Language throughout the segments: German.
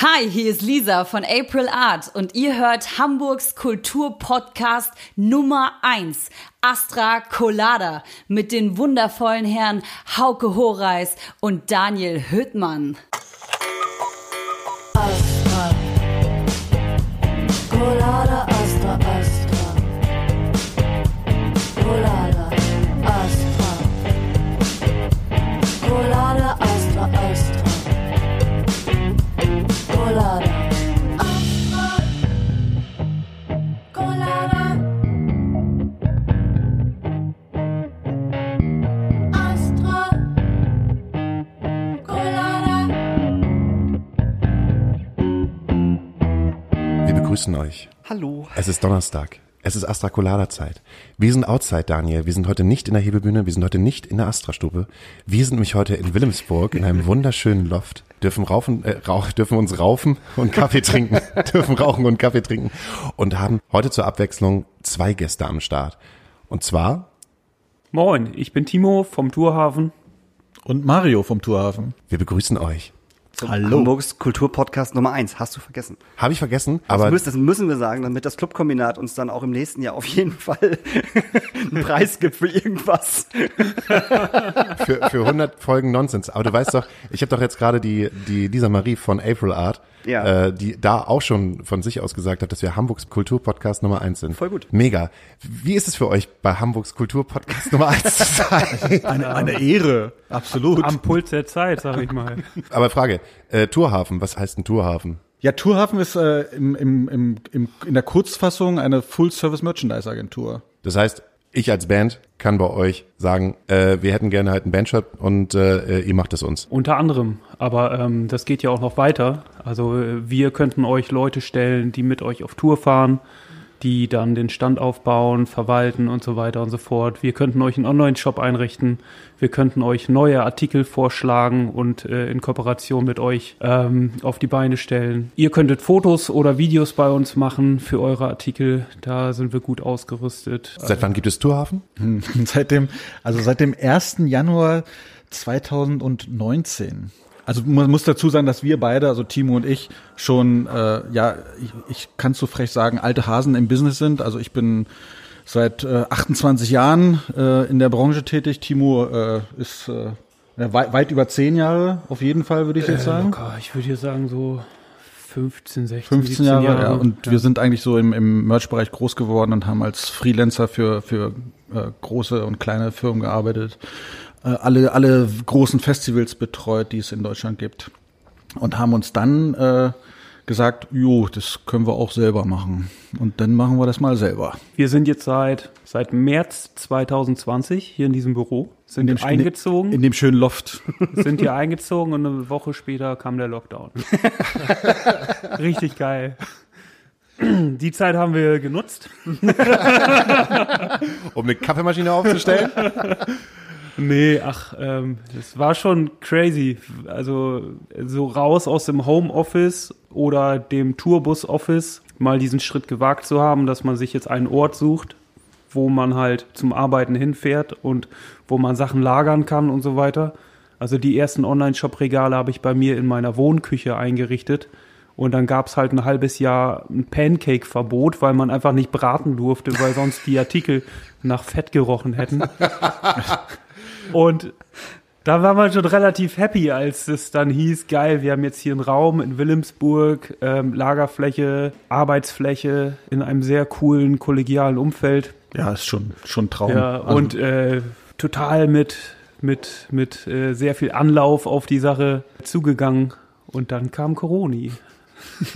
Hi, hier ist Lisa von April Art und ihr hört Hamburgs Kulturpodcast Nummer 1, Astra Colada, mit den wundervollen Herren Hauke Horeis und Daniel Hüttmann. Wir begrüßen euch. Hallo. Es ist Donnerstag. Es ist Astra Colada Zeit. Wir sind outside, Daniel. Wir sind heute nicht in der Hebebühne. Wir sind heute nicht in der Astra-Stube. Wir sind nämlich heute in Wilhelmsburg in einem wunderschönen Loft. Dürfen raufen, äh, rauch, dürfen uns raufen und Kaffee trinken. dürfen rauchen und Kaffee trinken. Und haben heute zur Abwechslung zwei Gäste am Start. Und zwar, Moin, ich bin Timo vom Tourhafen. Und Mario vom Tourhafen. wir begrüßen euch. Hallo. Hamburgs Kulturpodcast Nummer eins. Hast du vergessen? Habe ich vergessen, Das, aber müssen, das müssen wir sagen, damit das Clubkombinat uns dann auch im nächsten Jahr auf jeden Fall einen Preis gibt für irgendwas. für, für 100 Folgen Nonsens. Aber du weißt doch, ich habe doch jetzt gerade die, die Lisa Marie von April Art, Ja. äh, die da auch schon von sich aus gesagt hat, dass wir Hamburgs Kulturpodcast Nummer eins sind. Voll gut. Mega. Wie ist es für euch, bei Hamburgs Kulturpodcast Nummer eins zu sein? Eine, eine Ehre, absolut. Am Puls der Zeit, sag ich mal. Aber Frage, äh, Tourhafen, was heißt ein Tourhafen? Ja, Tourhafen ist äh, im, im, im, im, in der Kurzfassung eine Full-Service-Merchandise-Agentur. Das heißt, ich als Band kann bei euch sagen, äh, wir hätten gerne halt einen Bandshop und äh, ihr macht es uns. Unter anderem. Aber ähm, das geht ja auch noch weiter. Also äh, wir könnten euch Leute stellen, die mit euch auf Tour fahren, die dann den Stand aufbauen, verwalten und so weiter und so fort. Wir könnten euch einen Online-Shop einrichten. Wir könnten euch neue Artikel vorschlagen und äh, in Kooperation mit euch ähm, auf die Beine stellen. Ihr könntet Fotos oder Videos bei uns machen für eure Artikel. Da sind wir gut ausgerüstet. Seit wann gibt es Tourhafen? Seit dem, also seit dem 1. Januar 2019. Also man muss dazu sagen, dass wir beide, also Timo und ich, schon, äh, ja, ich, ich kann so frech sagen, alte Hasen im Business sind. Also ich bin seit äh, 28 Jahren äh, in der Branche tätig. Timo äh, ist äh, ja, weit, weit über zehn Jahre, auf jeden Fall, würde ich jetzt sagen. Locker, ich würde hier sagen so 15, 16, 15 17 Jahre, Jahre. ja. Und wir sind eigentlich so im, im Merch-Bereich groß geworden und haben als Freelancer für, für äh, große und kleine Firmen gearbeitet. Äh, alle, alle großen Festivals betreut, die es in Deutschland gibt. Und haben uns dann äh, gesagt, jo, das können wir auch selber machen. Und dann machen wir das mal selber. Wir sind jetzt seit, seit März 2020 hier in diesem Büro, sind In dem, eingezogen, In dem schönen Loft. sind hier eingezogen und eine Woche später kam der Lockdown. Richtig geil. Die Zeit haben wir genutzt. Um eine Kaffeemaschine aufzustellen? Nee, ach, ähm, das war schon crazy. Also so raus aus dem Homeoffice oder dem Tourbus-Office mal diesen Schritt gewagt zu haben, dass man sich jetzt einen Ort sucht, wo man halt zum Arbeiten hinfährt und wo man Sachen lagern kann und so weiter. Also die ersten Online-Shop-Regale habe ich bei mir in meiner Wohnküche eingerichtet. Und dann gab es halt ein halbes Jahr ein Pancake-Verbot, weil man einfach nicht braten durfte, weil sonst die Artikel nach Fett gerochen hätten. Und da war man schon relativ happy, als es dann hieß, geil, wir haben jetzt hier einen Raum in Wilhelmsburg, ähm, Lagerfläche, Arbeitsfläche in einem sehr coolen kollegialen Umfeld. Ja, ist schon, schon ein Traum. Ja, Also, und äh, total mit, mit, mit äh, sehr viel Anlauf auf die Sache zugegangen. Und dann kam Coroni.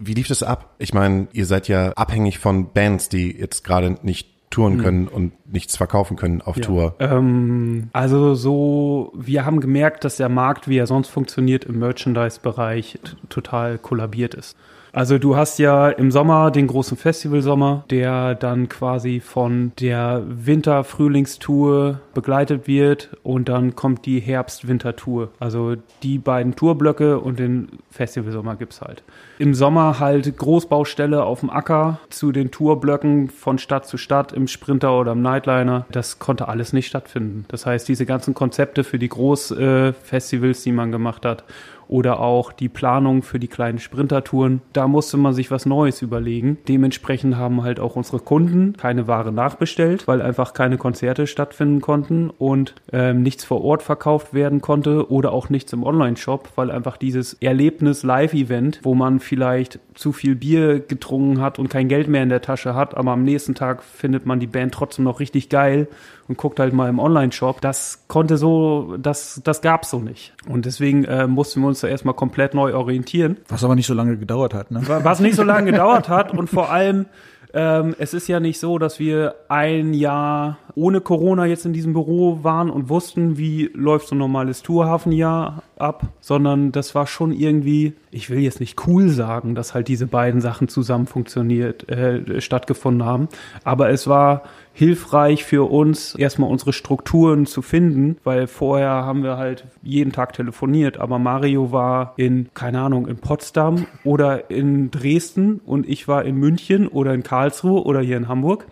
Wie lief das ab? Ich meine, ihr seid ja abhängig von Bands, die jetzt gerade nicht touren können und nichts verkaufen können auf Tour. Ähm, also so, wir haben gemerkt, dass der Markt, wie er sonst funktioniert, im Merchandise-Bereich total kollabiert ist. Also du hast ja im Sommer den großen Festivalsommer, der dann quasi von der Winter-Frühlingstour begleitet wird und dann kommt die Herbst-Winter-Tour. Also die beiden Tourblöcke und den Festivalsommer gibt's halt. Im Sommer halt Großbaustelle auf dem Acker zu den Tourblöcken von Stadt zu Stadt im Sprinter oder im Nightliner. Das konnte alles nicht stattfinden. Das heißt, diese ganzen Konzepte für die Großfestivals, die man gemacht hat, oder auch die Planung für die kleinen Sprintertouren. Da musste man sich was Neues überlegen. Dementsprechend haben halt auch unsere Kunden keine Ware nachbestellt, weil einfach keine Konzerte stattfinden konnten und ähm, nichts vor Ort verkauft werden konnte oder auch nichts im Online-Shop, weil einfach dieses Erlebnis Live-Event, wo man vielleicht zu viel Bier getrunken hat und kein Geld mehr in der Tasche hat, aber am nächsten Tag findet man die Band trotzdem noch richtig geil und guckt halt mal im Online-Shop. Das konnte so, das, das gab's so nicht. Und deswegen äh, mussten wir uns da erstmal komplett neu orientieren. Was aber nicht so lange gedauert hat, ne? Was nicht so lange gedauert hat und vor allem, ähm, es ist ja nicht so, dass wir ein Jahr ohne Corona jetzt in diesem Büro waren und wussten, wie läuft so ein normales Tourhafenjahr ab, sondern das war schon irgendwie, ich will jetzt nicht cool sagen, dass halt diese beiden Sachen zusammen funktioniert, äh, stattgefunden haben, aber es war hilfreich für uns, erstmal unsere Strukturen zu finden, weil vorher haben wir halt jeden Tag telefoniert, aber Mario war in, keine Ahnung, in Potsdam oder in Dresden und ich war in München oder in Karlsruhe oder hier in Hamburg.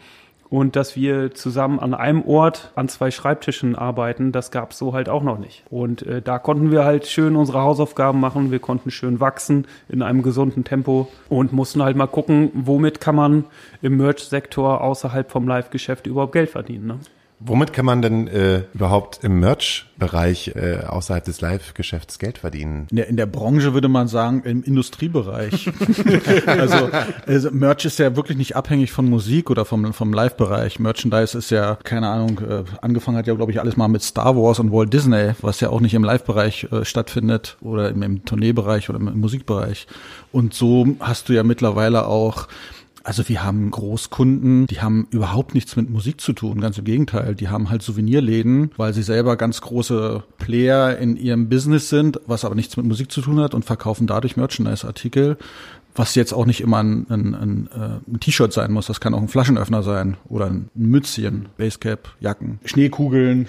Und dass wir zusammen an einem Ort an zwei Schreibtischen arbeiten, das gab es so halt auch noch nicht. Und äh, da konnten wir halt schön unsere Hausaufgaben machen, wir konnten schön wachsen in einem gesunden Tempo und mussten halt mal gucken, womit kann man im Merch-Sektor außerhalb vom Live-Geschäft überhaupt Geld verdienen. Ne? Womit kann man denn äh, überhaupt im Merch-Bereich äh, außerhalb des Live-Geschäfts Geld verdienen? In der, in der Branche würde man sagen, im Industriebereich. also, also Merch ist ja wirklich nicht abhängig von Musik oder vom, vom Live-Bereich. Merchandise ist ja, keine Ahnung, äh, angefangen hat ja, glaube ich, alles mal mit Star Wars und Walt Disney, was ja auch nicht im Live-Bereich äh, stattfindet oder im, im Tourneebereich oder im Musikbereich. Und so hast du ja mittlerweile auch also wir haben Großkunden, die haben überhaupt nichts mit Musik zu tun, ganz im Gegenteil. Die haben halt Souvenirläden, weil sie selber ganz große Player in ihrem Business sind, was aber nichts mit Musik zu tun hat und verkaufen dadurch Merchandise-Artikel was jetzt auch nicht immer ein, ein, ein, äh, ein T-Shirt sein muss. Das kann auch ein Flaschenöffner sein oder ein Mützchen, Basecap, Jacken, Schneekugeln.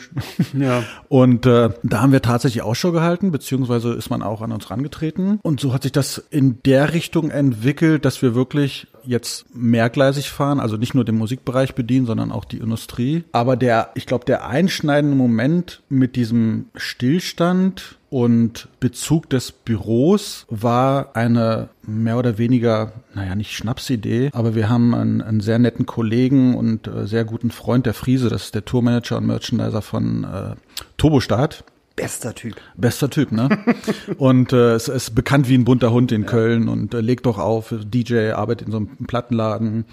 Ja. Und äh, da haben wir tatsächlich Ausschau gehalten, beziehungsweise ist man auch an uns rangetreten. Und so hat sich das in der Richtung entwickelt, dass wir wirklich jetzt mehrgleisig fahren, also nicht nur den Musikbereich bedienen, sondern auch die Industrie. Aber der, ich glaube, der einschneidende Moment mit diesem Stillstand und Bezug des Büros war eine mehr oder weniger, naja, nicht Schnapsidee, aber wir haben einen, einen sehr netten Kollegen und äh, sehr guten Freund, der Friese, das ist der Tourmanager und Merchandiser von äh, Turbostart. Bester Typ. Bester Typ, ne? und äh, es ist bekannt wie ein bunter Hund in Köln und äh, legt doch auf, DJ, arbeitet in so einem Plattenladen.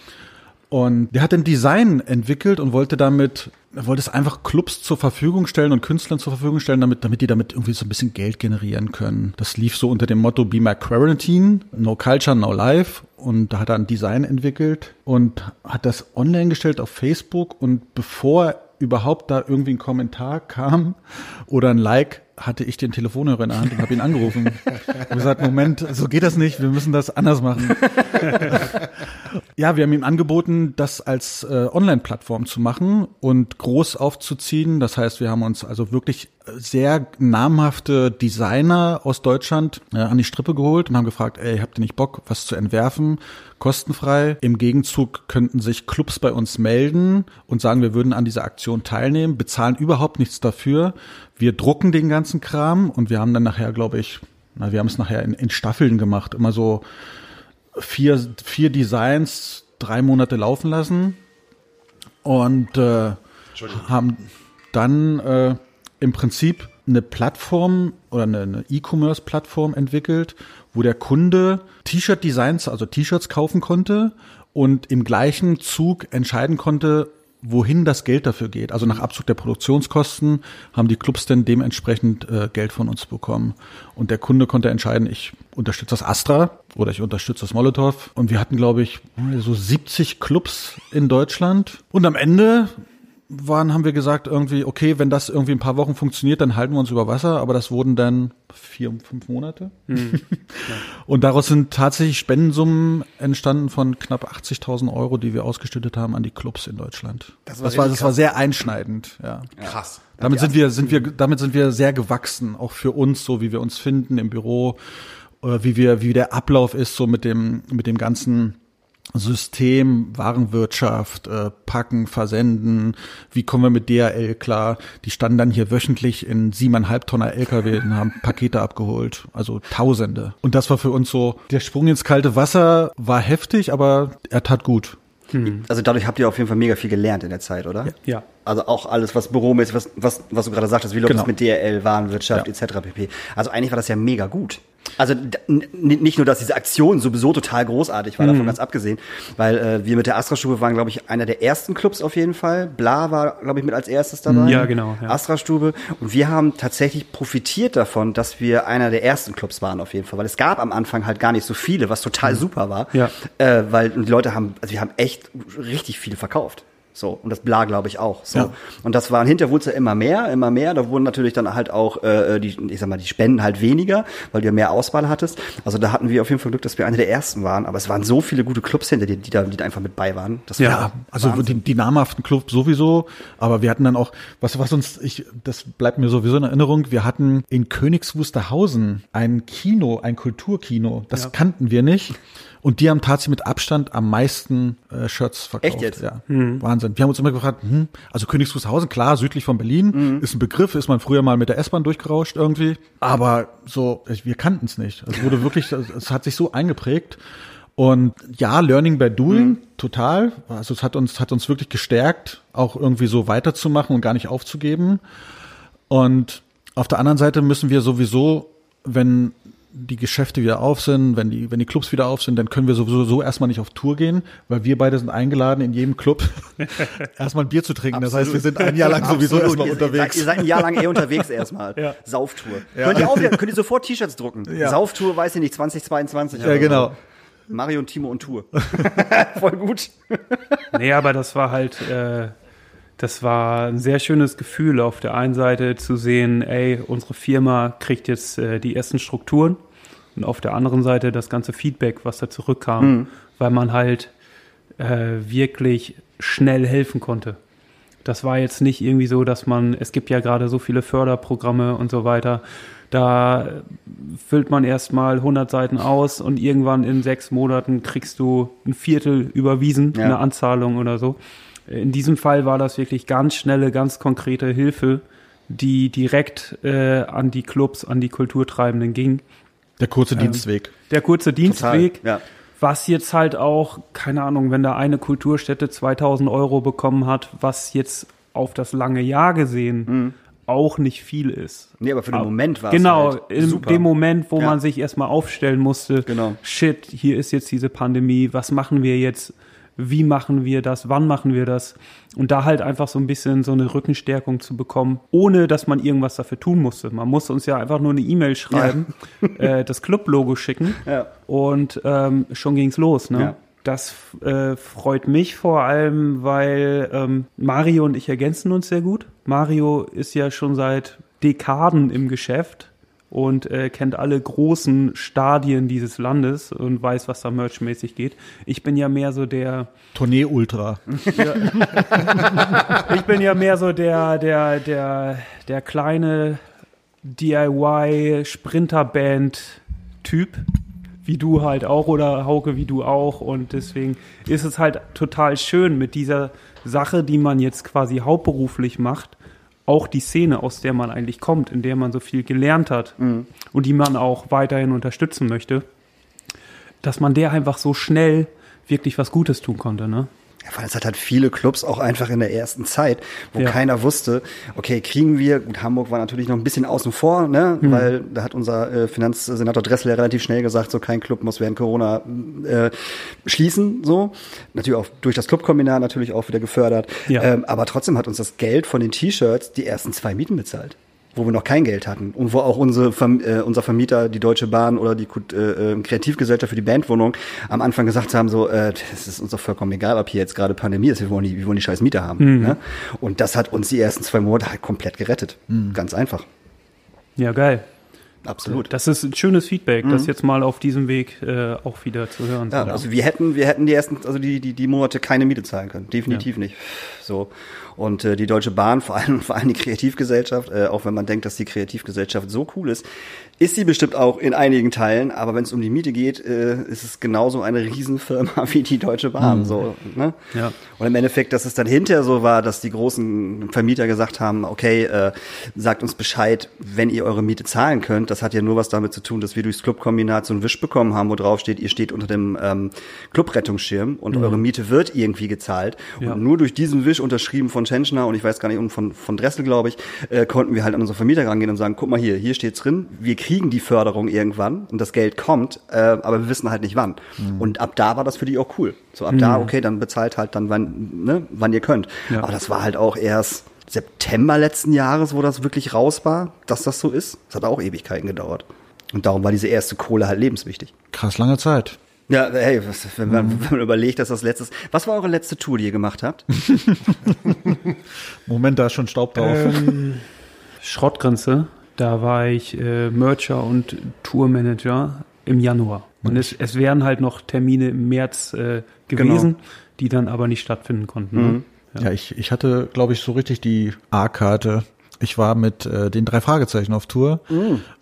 Und der hat ein Design entwickelt und wollte damit, er wollte es einfach Clubs zur Verfügung stellen und Künstlern zur Verfügung stellen, damit, damit die damit irgendwie so ein bisschen Geld generieren können. Das lief so unter dem Motto Be My Quarantine, No Culture, No Life. Und da hat er ein Design entwickelt und hat das online gestellt auf Facebook. Und bevor überhaupt da irgendwie ein Kommentar kam oder ein Like, hatte ich den Telefonhörer in der Hand und habe ihn angerufen. und gesagt, Moment, so geht das nicht, wir müssen das anders machen. ja, wir haben ihm angeboten, das als äh, Online-Plattform zu machen und groß aufzuziehen. Das heißt, wir haben uns also wirklich sehr namhafte Designer aus Deutschland äh, an die Strippe geholt und haben gefragt, ey, habt ihr nicht Bock, was zu entwerfen? Kostenfrei. Im Gegenzug könnten sich Clubs bei uns melden und sagen, wir würden an dieser Aktion teilnehmen, bezahlen überhaupt nichts dafür. Wir drucken den ganzen Kram und wir haben dann nachher, glaube ich, na, wir haben es nachher in, in Staffeln gemacht, immer so vier, vier Designs, drei Monate laufen lassen und äh, haben dann äh, im Prinzip eine Plattform oder eine E-Commerce-Plattform entwickelt, wo der Kunde T-Shirt-Designs, also T-Shirts kaufen konnte und im gleichen Zug entscheiden konnte, wohin das Geld dafür geht. Also nach Abzug der Produktionskosten haben die Clubs dann dementsprechend äh, Geld von uns bekommen. Und der Kunde konnte entscheiden, ich unterstütze das Astra oder ich unterstütze das Molotow. Und wir hatten, glaube ich, so 70 Clubs in Deutschland. Und am Ende waren, haben wir gesagt, irgendwie, okay, wenn das irgendwie ein paar Wochen funktioniert, dann halten wir uns über Wasser, aber das wurden dann vier, fünf Monate. Und daraus sind tatsächlich Spendensummen entstanden von knapp 80.000 Euro, die wir ausgeschüttet haben an die Clubs in Deutschland. Das war das war, das war sehr einschneidend, ja. Krass. Damit sind wir, sind wir, damit sind wir sehr gewachsen, auch für uns, so wie wir uns finden im Büro, oder wie wir, wie der Ablauf ist, so mit dem, mit dem ganzen System, Warenwirtschaft, äh, packen, versenden, wie kommen wir mit DHL klar? Die standen dann hier wöchentlich in siebeneinhalb Tonner LKW und haben Pakete abgeholt, also Tausende. Und das war für uns so, der Sprung ins kalte Wasser war heftig, aber er tat gut. Also dadurch habt ihr auf jeden Fall mega viel gelernt in der Zeit, oder? Ja. Also auch alles, was büromäßig, was, was, was du gerade sagtest, wie läuft Genau. es mit DRL, Warenwirtschaft Ja. etc. pp. Also eigentlich war das ja mega gut. Also nicht nur, dass diese Aktion sowieso total großartig war, davon ganz abgesehen, weil äh, wir mit der Astra-Stube waren, glaube ich, einer der ersten Clubs auf jeden Fall. Bla war, glaube ich, mit als erstes dabei. Ja, genau, ja. Astra-Stube. Und wir haben tatsächlich profitiert davon, dass wir einer der ersten Clubs waren auf jeden Fall, weil es gab am Anfang halt gar nicht so viele, was total super war. Ja. Äh, weil die Leute haben, also wir haben echt richtig viel verkauft. So, und das Bla, glaube ich, auch. So. Ja. Und das waren hinterher wurde ja immer mehr, immer mehr. Da wurden natürlich dann halt auch äh, die, ich sag mal, die Spenden halt weniger, weil du ja mehr Auswahl hattest. Also da hatten wir auf jeden Fall Glück, dass wir eine der ersten waren. Aber es waren so viele gute Clubs hinter dir, die da, die da einfach mit bei waren. Das war Ja, also die, die namhaften Clubs sowieso, aber wir hatten dann auch, was, was uns, ich, das bleibt mir sowieso in Erinnerung, wir hatten in Königs Wusterhausen ein Kino, ein Kulturkino, das kannten wir nicht. Und die haben tatsächlich mit Abstand am meisten äh, Shirts verkauft. Echt jetzt? Ja, Wahnsinn. Wir haben uns immer gefragt, hm, also Königs Wusterhausen, klar, südlich von Berlin, ist ein Begriff, ist man früher mal mit der S-Bahn durchgerauscht irgendwie. Aber so, wir kannten es nicht. Es wurde wirklich, es hat sich so eingeprägt. Und ja, Learning by Doing, total. Also es hat uns, hat uns wirklich gestärkt, auch irgendwie so weiterzumachen und gar nicht aufzugeben. Und auf der anderen Seite müssen wir sowieso, wenn die Geschäfte wieder auf sind, wenn die, wenn die Clubs wieder auf sind, dann können wir sowieso so erstmal nicht auf Tour gehen, weil wir beide sind eingeladen, in jedem Club erstmal ein Bier zu trinken. Das heißt, wir sind ein Jahr lang sowieso Absolut. erstmal ihr, unterwegs. Seid, ihr seid ein Jahr lang eh unterwegs erstmal. Sauftour. Könnt ihr auch wieder, könnt ihr sofort T-Shirts drucken. Ja. Sauftour, weiß ich nicht, 2022. ja, genau. So. Mario und Timo und Tour. Voll gut. Nee, aber das war halt, äh, das war ein sehr schönes Gefühl, auf der einen Seite zu sehen, ey, unsere Firma kriegt jetzt äh, die ersten Strukturen und auf der anderen Seite das ganze Feedback, was da zurückkam, weil man halt äh, wirklich schnell helfen konnte. Das war jetzt nicht irgendwie so, dass man, es gibt ja gerade so viele Förderprogramme und so weiter. Da füllt man erstmal 100 Seiten aus und irgendwann in sechs Monaten kriegst du ein Viertel überwiesen, Ja. eine Anzahlung oder so. In diesem Fall war das wirklich ganz schnelle, ganz konkrete Hilfe, die direkt äh, an die Clubs, an die Kulturtreibenden ging. Der kurze Dienstweg. Der kurze Dienstweg, Ja. was jetzt halt auch, keine Ahnung, wenn da eine Kulturstätte 2000 Euro bekommen hat, was jetzt auf das lange Jahr gesehen auch nicht viel ist. Nee, aber für den Moment war es Genau, halt in super. dem Moment, wo Ja. man sich erstmal aufstellen musste, Genau. shit, hier ist jetzt diese Pandemie, was machen wir jetzt? Wie machen wir das? Wann machen wir das? Und da halt einfach so ein bisschen so eine Rückenstärkung zu bekommen, ohne dass man irgendwas dafür tun musste. Man musste uns ja einfach nur eine E-Mail schreiben, äh, das Club-Logo schicken Ja. und ähm, schon ging's los. Ne? Ja. Das äh, freut mich vor allem, weil ähm, Mario und ich ergänzen uns sehr gut. Mario ist ja schon seit Dekaden im Geschäft und äh, kennt alle großen Stadien dieses Landes und weiß, was da merchmäßig geht. Ich bin ja mehr so der, Tournee Ultra. ich bin ja mehr so der, der, der, der kleine DIY Sprinterband Typ, wie du halt auch oder Hauke wie du auch und deswegen ist es halt total schön mit dieser Sache, die man jetzt quasi hauptberuflich macht, auch die Szene, aus der man eigentlich kommt, in der man so viel gelernt hat und die man auch weiterhin unterstützen möchte, dass man der einfach so schnell wirklich was Gutes tun konnte, ne? Ja, weil es hat halt viele Clubs auch einfach in der ersten Zeit, wo Ja. keiner wusste, okay, kriegen wir, gut, Hamburg war natürlich noch ein bisschen außen vor, ne, Mhm. weil da hat unser äh, Finanzsenator Dressler ja relativ schnell gesagt, so kein Club muss während Corona äh, schließen, so. Natürlich auch durch das Clubkombinat natürlich auch wieder gefördert. Ja. Ähm, aber trotzdem hat uns das Geld von den T-Shirts die ersten zwei Mieten bezahlt. Wo wir noch kein Geld hatten und wo auch unsere Verm äh, unser Vermieter, die Deutsche Bahn oder die äh, äh, Kreativgesellschaft für die Bandwohnung am Anfang gesagt haben, so, äh, das ist uns doch vollkommen egal, ob hier jetzt gerade Pandemie ist, wir wollen die, wir wollen die scheiß Mieter haben. Ne? Und das hat uns die ersten zwei Monate halt komplett gerettet. Ganz einfach. Ja, geil. Absolut. Das ist ein schönes Feedback, das jetzt mal auf diesem Weg äh, auch wieder zu hören. Ja, also wir hätten, wir hätten die ersten, also die, die, die Monate keine Miete zahlen können. Definitiv nicht. So. Und äh, die Deutsche Bahn, vor allem, vor allem die Kreativgesellschaft, äh, auch wenn man denkt, dass die Kreativgesellschaft so cool ist, ist sie bestimmt auch in einigen Teilen, aber wenn es um die Miete geht, äh, ist es genauso eine Riesenfirma wie die Deutsche Bahn. So, ne? Ja. Und im Endeffekt, dass es dann hinterher so war, dass die großen Vermieter gesagt haben, okay, äh, sagt uns Bescheid, wenn ihr eure Miete zahlen könnt. Das hat ja nur was damit zu tun, dass wir durchs Clubkombinat so einen Wisch bekommen haben, wo drauf steht, ihr steht unter dem ähm, Clubrettungsschirm und eure Miete wird irgendwie gezahlt. Ja. Und nur durch diesen Wisch unterschrieben von Tschentschner und ich weiß gar nicht, und von, von Dressel, glaube ich, äh, konnten wir halt an unsere Vermieter rangehen und sagen, guck mal hier, hier steht's drin, wir kriegen die Förderung irgendwann und das Geld kommt, äh, aber wir wissen halt nicht wann. Und ab da war das für die auch cool. So ab da, okay, dann bezahlt halt dann, wann, ne, wann ihr könnt. Ja. Aber das war halt auch erst September letzten Jahres, wo das wirklich raus war, dass das so ist. Das hat auch Ewigkeiten gedauert. Und darum war diese erste Kohle halt lebenswichtig. Krass lange Zeit. Ja, hey, was, wenn, man, wenn man überlegt, dass das letztes. Was war eure letzte Tour, die ihr gemacht habt? Moment, da ist schon Staub drauf. Ähm, Schrottgrenze, da war ich äh, Mercher und Tourmanager im Januar. Und es, es wären halt noch Termine im März äh, gewesen, die dann aber nicht stattfinden konnten. Ne? Ja, ich, ich hatte, glaube ich, so richtig die A-Karte. Ich war mit äh, den drei Fragezeichen auf Tour.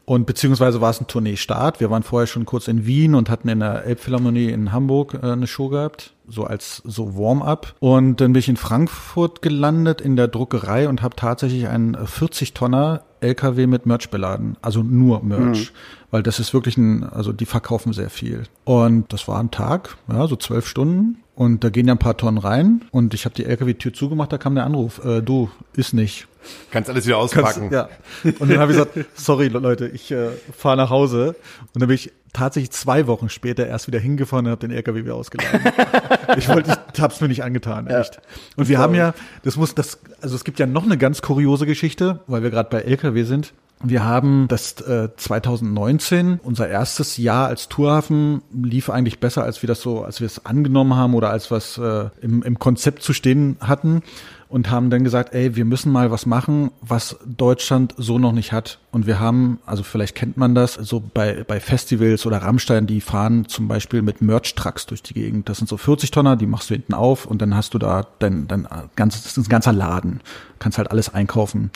Und beziehungsweise war es ein Tourneestart. Wir waren vorher schon kurz in Wien und hatten in der Elbphilharmonie in Hamburg äh, eine Show gehabt, so als so Warm-up. Und dann bin ich in Frankfurt gelandet in der Druckerei und habe tatsächlich einen 40-Tonner LKW mit Merch beladen. Also nur Merch. Weil das ist wirklich ein, also die verkaufen sehr viel. Und das war ein Tag, ja, so zwölf Stunden. Und da gehen ja ein paar Tonnen rein. Und ich habe die LKW-Tür zugemacht, da kam der Anruf, äh, du, ist nicht. Kannst alles wieder auspacken. Ja. Und dann habe ich gesagt, sorry Leute, ich äh, fahre nach Hause. Und dann bin ich tatsächlich zwei Wochen später erst wieder hingefahren und habe den LKW wieder ausgeladen. ich wollte, ich hab's mir nicht angetan, echt. Und wir haben ja, das muss, das, also es gibt ja noch eine ganz kuriose Geschichte, weil wir gerade bei LKW sind. Wir haben das äh, 2019, unser erstes Jahr als Tourhafen, lief eigentlich besser, als wir das so, als wir es angenommen haben oder als was äh, im, im Konzept zu stehen hatten und haben dann gesagt, ey, wir müssen mal was machen, was Deutschland so noch nicht hat. Und wir haben, also vielleicht kennt man das, so bei, bei Festivals oder Rammstein, die fahren zum Beispiel mit Merch-Trucks durch die Gegend. Das sind so 40 Tonner, die machst du hinten auf und dann hast du da dein, dein ganzes, das ist ein ganzer Laden. Kannst halt alles einkaufen.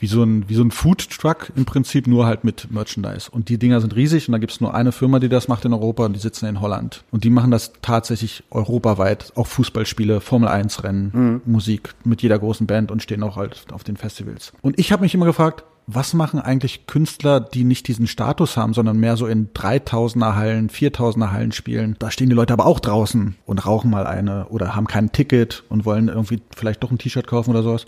Wie so ein, wie so ein Food-Truck im Prinzip, nur halt mit Merchandise. Und die Dinger sind riesig und da gibt's nur eine Firma, die das macht in Europa und die sitzen in Holland. Und die machen das tatsächlich europaweit, auch Fußballspiele, Formel 1 Rennen, Musik mit jeder großen Band und stehen auch halt auf den Festivals. Und ich habe mich immer gefragt, was machen eigentlich Künstler, die nicht diesen Status haben, sondern mehr so in 3000er Hallen, 4000er Hallen spielen? Da stehen die Leute aber auch draußen und rauchen mal eine oder haben kein Ticket und wollen irgendwie vielleicht doch ein T-Shirt kaufen oder sowas.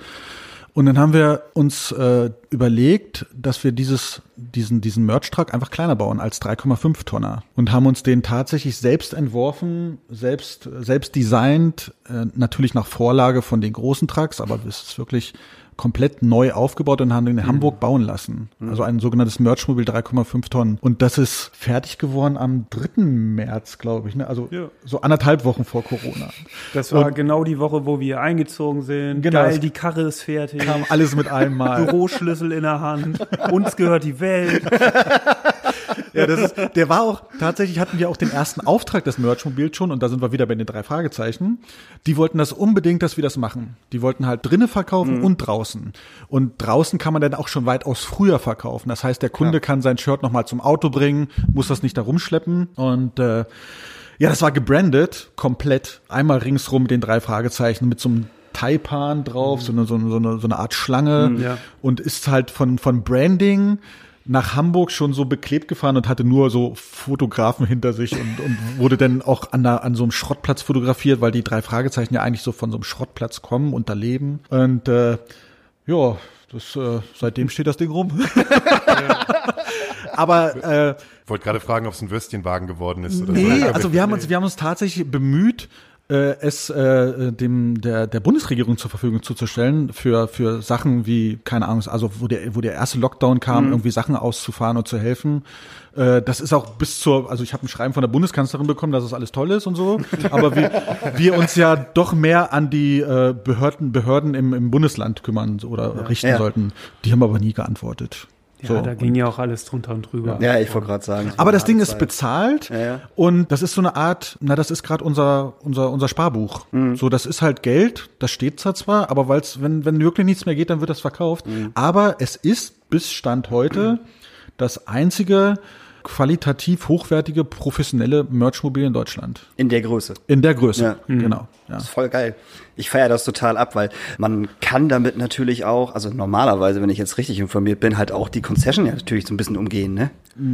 Und dann haben wir uns äh, überlegt, dass wir dieses, diesen, diesen Merch-Truck einfach kleiner bauen als 3,5 Tonner und haben uns den tatsächlich selbst entworfen, selbst, selbst designt, äh, natürlich nach Vorlage von den großen Trucks, aber es ist wirklich komplett neu aufgebaut und haben den in Hamburg bauen lassen. Also ein sogenanntes Merchmobil 3,5 Tonnen. Und das ist fertig geworden am 3. März, glaube ich. Ne? Also Ja. so anderthalb Wochen vor Corona. Das war genau die Woche, wo wir eingezogen sind. Genau. Geil, die Karre ist fertig. Kam alles mit einmal. Büroschlüssel in der Hand. Uns gehört die Welt. Ja, das ist, der war auch, tatsächlich hatten wir auch den ersten Auftrag des Merchmobils schon und da sind wir wieder bei den drei Fragezeichen. Die wollten das unbedingt, dass wir das machen. Die wollten halt drinnen verkaufen und draußen. Und draußen kann man dann auch schon weitaus früher verkaufen. Das heißt, der Kunde kann sein Shirt nochmal zum Auto bringen, muss das nicht da rumschleppen und, äh, ja, das war gebrandet, komplett. Einmal ringsrum mit den drei Fragezeichen, mit so einem Taipan drauf, so, eine, so, eine, so, eine, so eine Art Schlange. ja. Und ist halt von, von Branding nach Hamburg schon so beklebt gefahren und hatte nur so Fotografen hinter sich und, und wurde dann auch an, der, an so einem Schrottplatz fotografiert, weil die drei Fragezeichen ja eigentlich so von so einem Schrottplatz kommen und da leben. Und äh, ja, das, äh, seitdem steht das Ding rum. Aber äh, Wollte gerade fragen, ob es ein Würstchenwagen geworden ist oder Nee, so. also wir haben uns, wir haben uns tatsächlich bemüht, äh, es äh, dem der der Bundesregierung zur Verfügung zuzustellen für für Sachen wie keine Ahnung, also wo der wo der erste Lockdown kam, Mhm. irgendwie Sachen auszufahren und zu helfen. Äh, das ist auch bis zur, also ich habe ein Schreiben von der Bundeskanzlerin bekommen, dass es alles toll ist und so. Aber wir, wir uns ja doch mehr an die äh, Behörden, Behörden im, im Bundesland kümmern oder richten Ja. sollten. Die haben aber nie geantwortet. Ja, so. da ging ja auch alles drunter und drüber. Ja, ich wollte gerade sagen. Aber das Ding ist bezahlt Ja, ja. und das ist so eine Art, na, das ist gerade unser, unser, unser Sparbuch. Mhm. So, das ist halt Geld, das steht zwar zwar, aber weil's, wenn, wenn wirklich nichts mehr geht, dann wird das verkauft. Mhm. Aber es ist bis Stand heute das einzige qualitativ hochwertige professionelle Merchmobil in Deutschland. In der Größe. In der Größe, Ja. genau. Ja. Das ist voll geil. Ich feiere das total ab, weil man kann damit natürlich auch, also normalerweise, wenn ich jetzt richtig informiert bin, halt auch die Concession ja natürlich so ein bisschen umgehen, ne?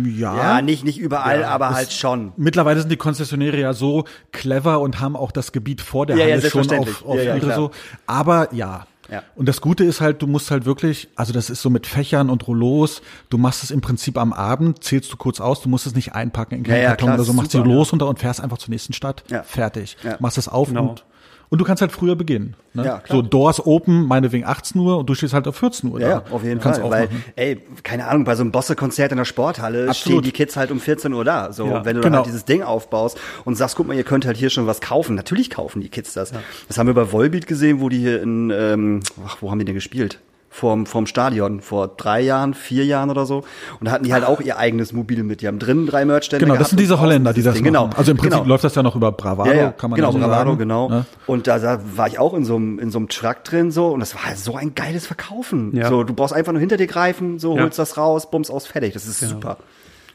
Ja. Ja, nicht, nicht überall, aber halt schon. Mittlerweile sind die Konzessionäre ja so clever und haben auch das Gebiet vor der Ja, ja, Halle schon selbstverständlich. auf, auf Ja, ja, ihre klar. so. Aber ja. Ja. Und das Gute ist halt, du musst halt wirklich, also das ist so mit Fächern und Rollos, du machst es im Prinzip am Abend, zählst du kurz aus, du musst es nicht einpacken in keinen Ja, ja, Karton klar, oder so, machst die super, los runter und fährst einfach zur nächsten Stadt. Ja. Fertig. Ja. Machst es auf Genau. und und du kannst halt früher beginnen. Ne? Ja, klar. so Doors open, meinetwegen 18 Uhr und du stehst halt auf 14 Uhr Ja, da. ja, auf jeden kannst Fall. Weil, ey, keine Ahnung, bei so einem Bosse-Konzert in der Sporthalle Absolut. stehen die Kids halt um 14 Uhr da. So, Ja, wenn du genau. dann halt dieses Ding aufbaust und sagst, guck mal, ihr könnt halt hier schon was kaufen. Natürlich kaufen die Kids das. Das haben wir bei Volbeat gesehen, wo die hier in, ähm, ach, wo haben die denn gespielt? Vorm, vorm Stadion, vor drei Jahren, vier Jahren oder so. Und da hatten die halt auch ihr eigenes Mobil mit. Die haben drinnen drei Merchstände Genau, das sind diese Holländer, die das Ding. machen. Genau. Also im Prinzip genau. läuft das ja noch über Bravado, ja, ja, kann man genau, ja so Bravado, sagen. genau. Ne? Und da, da war ich auch in so einem in so einem Truck drin so und das war halt so ein geiles Verkaufen. Ja. So, du brauchst einfach nur hinter dir greifen, so Ja. holst das raus, bums aus, fertig. Das ist super.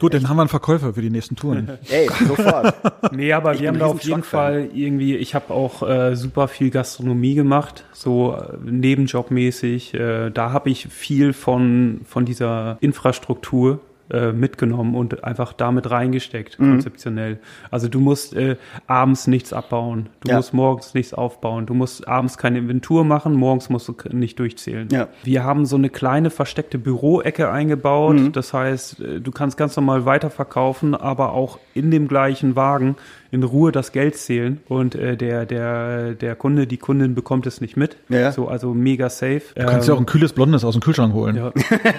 Gut, dann haben wir einen Verkäufer für die nächsten Touren. Ey, sofort. Nee, aber Ich wir haben da auf jeden. Fall irgendwie, ich habe auch äh, super viel Gastronomie gemacht, so äh, nebenjobmäßig. Äh, da habe ich viel von, von dieser Infrastruktur äh, mitgenommen und einfach damit reingesteckt, Mhm. konzeptionell. Also du musst äh, abends nichts abbauen, du Ja. musst morgens nichts aufbauen, du musst abends keine Inventur machen, morgens musst du nicht durchzählen. Ja. Wir haben so eine kleine versteckte Büroecke eingebaut. Mhm. Das heißt, äh, du kannst ganz normal weiterverkaufen, aber auch in dem gleichen Wagen in Ruhe das Geld zählen und äh, der der der Kunde, die Kundin bekommt es nicht mit. Ja. So also mega safe. Du kannst ja auch ein kühles Blondes aus dem Kühlschrank holen. Ja.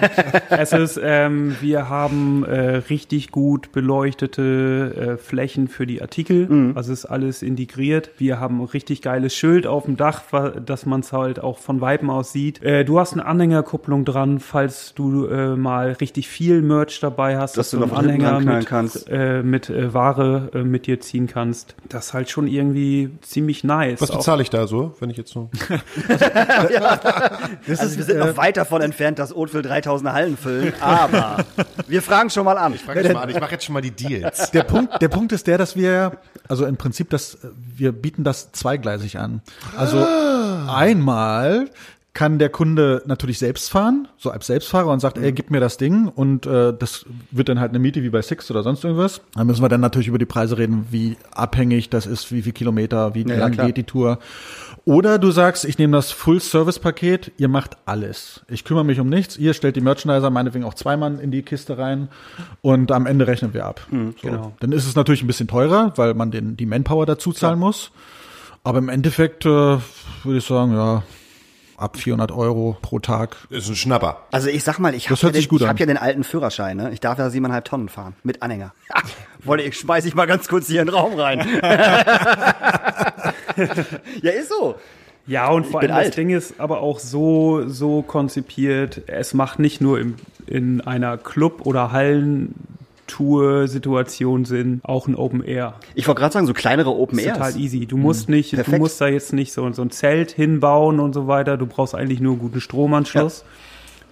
es ist, ähm, wir haben äh, richtig gut beleuchtete äh, Flächen für die Artikel. Mhm. Also ist alles integriert. Wir haben ein richtig geiles Schild auf dem Dach, dass man es halt auch von Weitem aus sieht. Äh, du hast eine Anhängerkupplung dran, falls du äh, mal richtig viel Merch dabei hast, Dass dass, du noch einen Anhänger mit, kannst. äh, mit äh, Ware äh, mit dir ziehen kannst. Das ist halt schon irgendwie ziemlich nice. Was bezahle ich da so, wenn ich jetzt so. also wir sind noch weit davon entfernt, dass Oatville 3000 Hallen füllen, aber wir fragen schon mal an. Frag jetzt mal an, ich mache jetzt schon mal die Deals. Der Punkt, der Punkt ist der, dass wir, also im Prinzip, das, wir bieten das zweigleisig an. Also einmal kann der Kunde natürlich selbst fahren, so als Selbstfahrer und sagt, ey, gib mir das Ding und äh, das wird dann halt eine Miete wie bei Six oder sonst irgendwas. Dann müssen wir dann natürlich über die Preise reden, wie abhängig das ist, wie viel Kilometer, wie Ja, ja, lang klar. geht die Tour. Oder du sagst, ich nehme das Full-Service-Paket, ihr macht alles. Ich kümmere mich um nichts, ihr stellt die Merchandiser meinetwegen auch zwei Mann in die Kiste rein und am Ende rechnen wir ab. so. genau. Dann ist es natürlich ein bisschen teurer, weil man den, die Manpower dazu zahlen muss. Aber im Endeffekt äh, würde ich sagen, ja, ab 400 Euro pro Tag. Ist ein Schnapper. Also ich sag mal, ich habe Das ja, den- gut ich an. hab ja den alten Führerschein, ne? Ich darf ja siebeneinhalb Tonnen fahren mit Anhänger. Wollte ich schmeiß ich mal ganz kurz hier in den Raum rein. ja, ist so. Ja, und vor allem das alt. Ding ist aber auch so, so konzipiert, es macht nicht nur im, in einer Club- oder Hallentour-Situation Sinn, auch ein Open Air. Ich wollte gerade sagen, so kleinere Open ist Airs. total easy. Du musst nicht, du Perfekt. musst da jetzt nicht so, so ein Zelt hinbauen und so weiter. Du brauchst eigentlich nur einen guten Stromanschluss.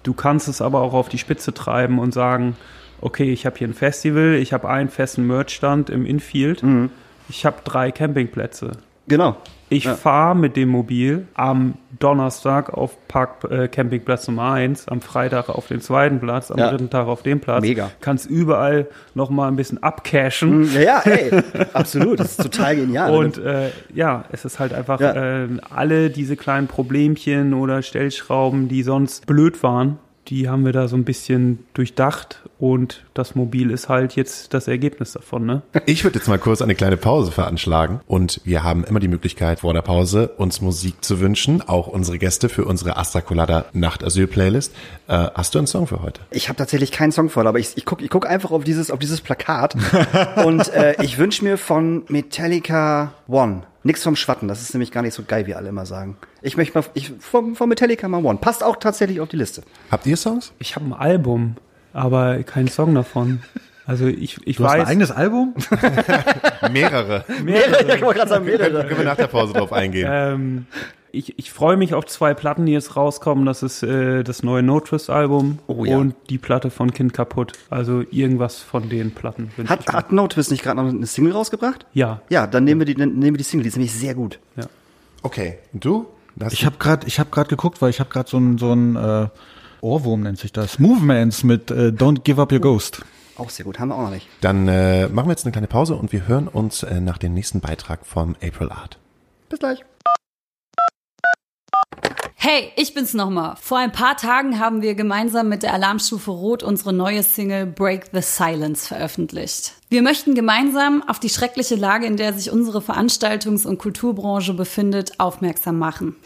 Du kannst es aber auch auf die Spitze treiben und sagen, okay, ich habe hier ein Festival, ich habe einen festen Merchstand im Infield, Mhm. ich habe drei Campingplätze. Genau. Ich Ja. fahre mit dem Mobil am Donnerstag auf Park äh, Campingplatz Nummer 1, am Freitag auf den zweiten Platz, am Ja. dritten Tag auf dem Platz. Mega. Kannst überall noch mal ein bisschen abcashen. Ja, ja, ey, absolut. Das ist total genial. Und äh, ja, es ist halt einfach Ja. äh, alle diese kleinen Problemchen oder Stellschrauben, die sonst blöd waren, die haben wir da so ein bisschen durchdacht und das Mobil ist halt jetzt das Ergebnis davon, ne? Ich würde jetzt mal kurz eine kleine Pause veranschlagen und wir haben immer die Möglichkeit vor der Pause uns Musik zu wünschen, auch unsere Gäste für unsere Astra Colada Nachtasyl Playlist. Äh, hast du einen Song für heute? Ich habe tatsächlich keinen Song vor, aber ich, ich guck, ich guck einfach auf dieses, auf dieses Plakat und äh, ich wünsche mir von Metallica One. Nix vom Schwatten, das ist nämlich gar nicht so geil, wie alle immer sagen. Ich möchte mal, ich, von, von Metallica mal One. Passt auch tatsächlich auf die Liste. Habt ihr Songs? Ich habe ein Album, aber keinen Song davon. Also ich, ich Du hast ein weiß. eigenes Album? Mehrere. Mehrere, ich wollte gerade sagen, mehrere. Können wir nach der Pause drauf eingehen. Ähm, ich ich freue mich auf zwei Platten, die jetzt rauskommen. Das ist äh, das neue No Twist Album Oh ja. und die Platte von Kind kaputt. Also irgendwas von den Platten. Hat, hat No Twist nicht gerade noch eine Single rausgebracht? ja, Ja, dann nehmen wir die, dann nehmen wir die Single, die ist nämlich sehr gut. ja. Okay, und du? Hast Ich habe gerade, ich habe gerade geguckt, weil ich habe gerade so ein so ein äh, Ohrwurm nennt sich das. Movements mit äh, Don't Give Up Your Ghost. Auch sehr gut, haben wir auch noch nicht. Dann äh, machen wir jetzt eine kleine Pause und wir hören uns äh, nach dem nächsten Beitrag vom April Art. Bis gleich. Hey, ich bin's nochmal. Vor ein paar Tagen haben wir gemeinsam mit der Alarmstufe Rot unsere neue Single Break the Silence veröffentlicht. Wir möchten gemeinsam auf die schreckliche Lage, in der sich unsere Veranstaltungs- und Kulturbranche befindet, aufmerksam machen.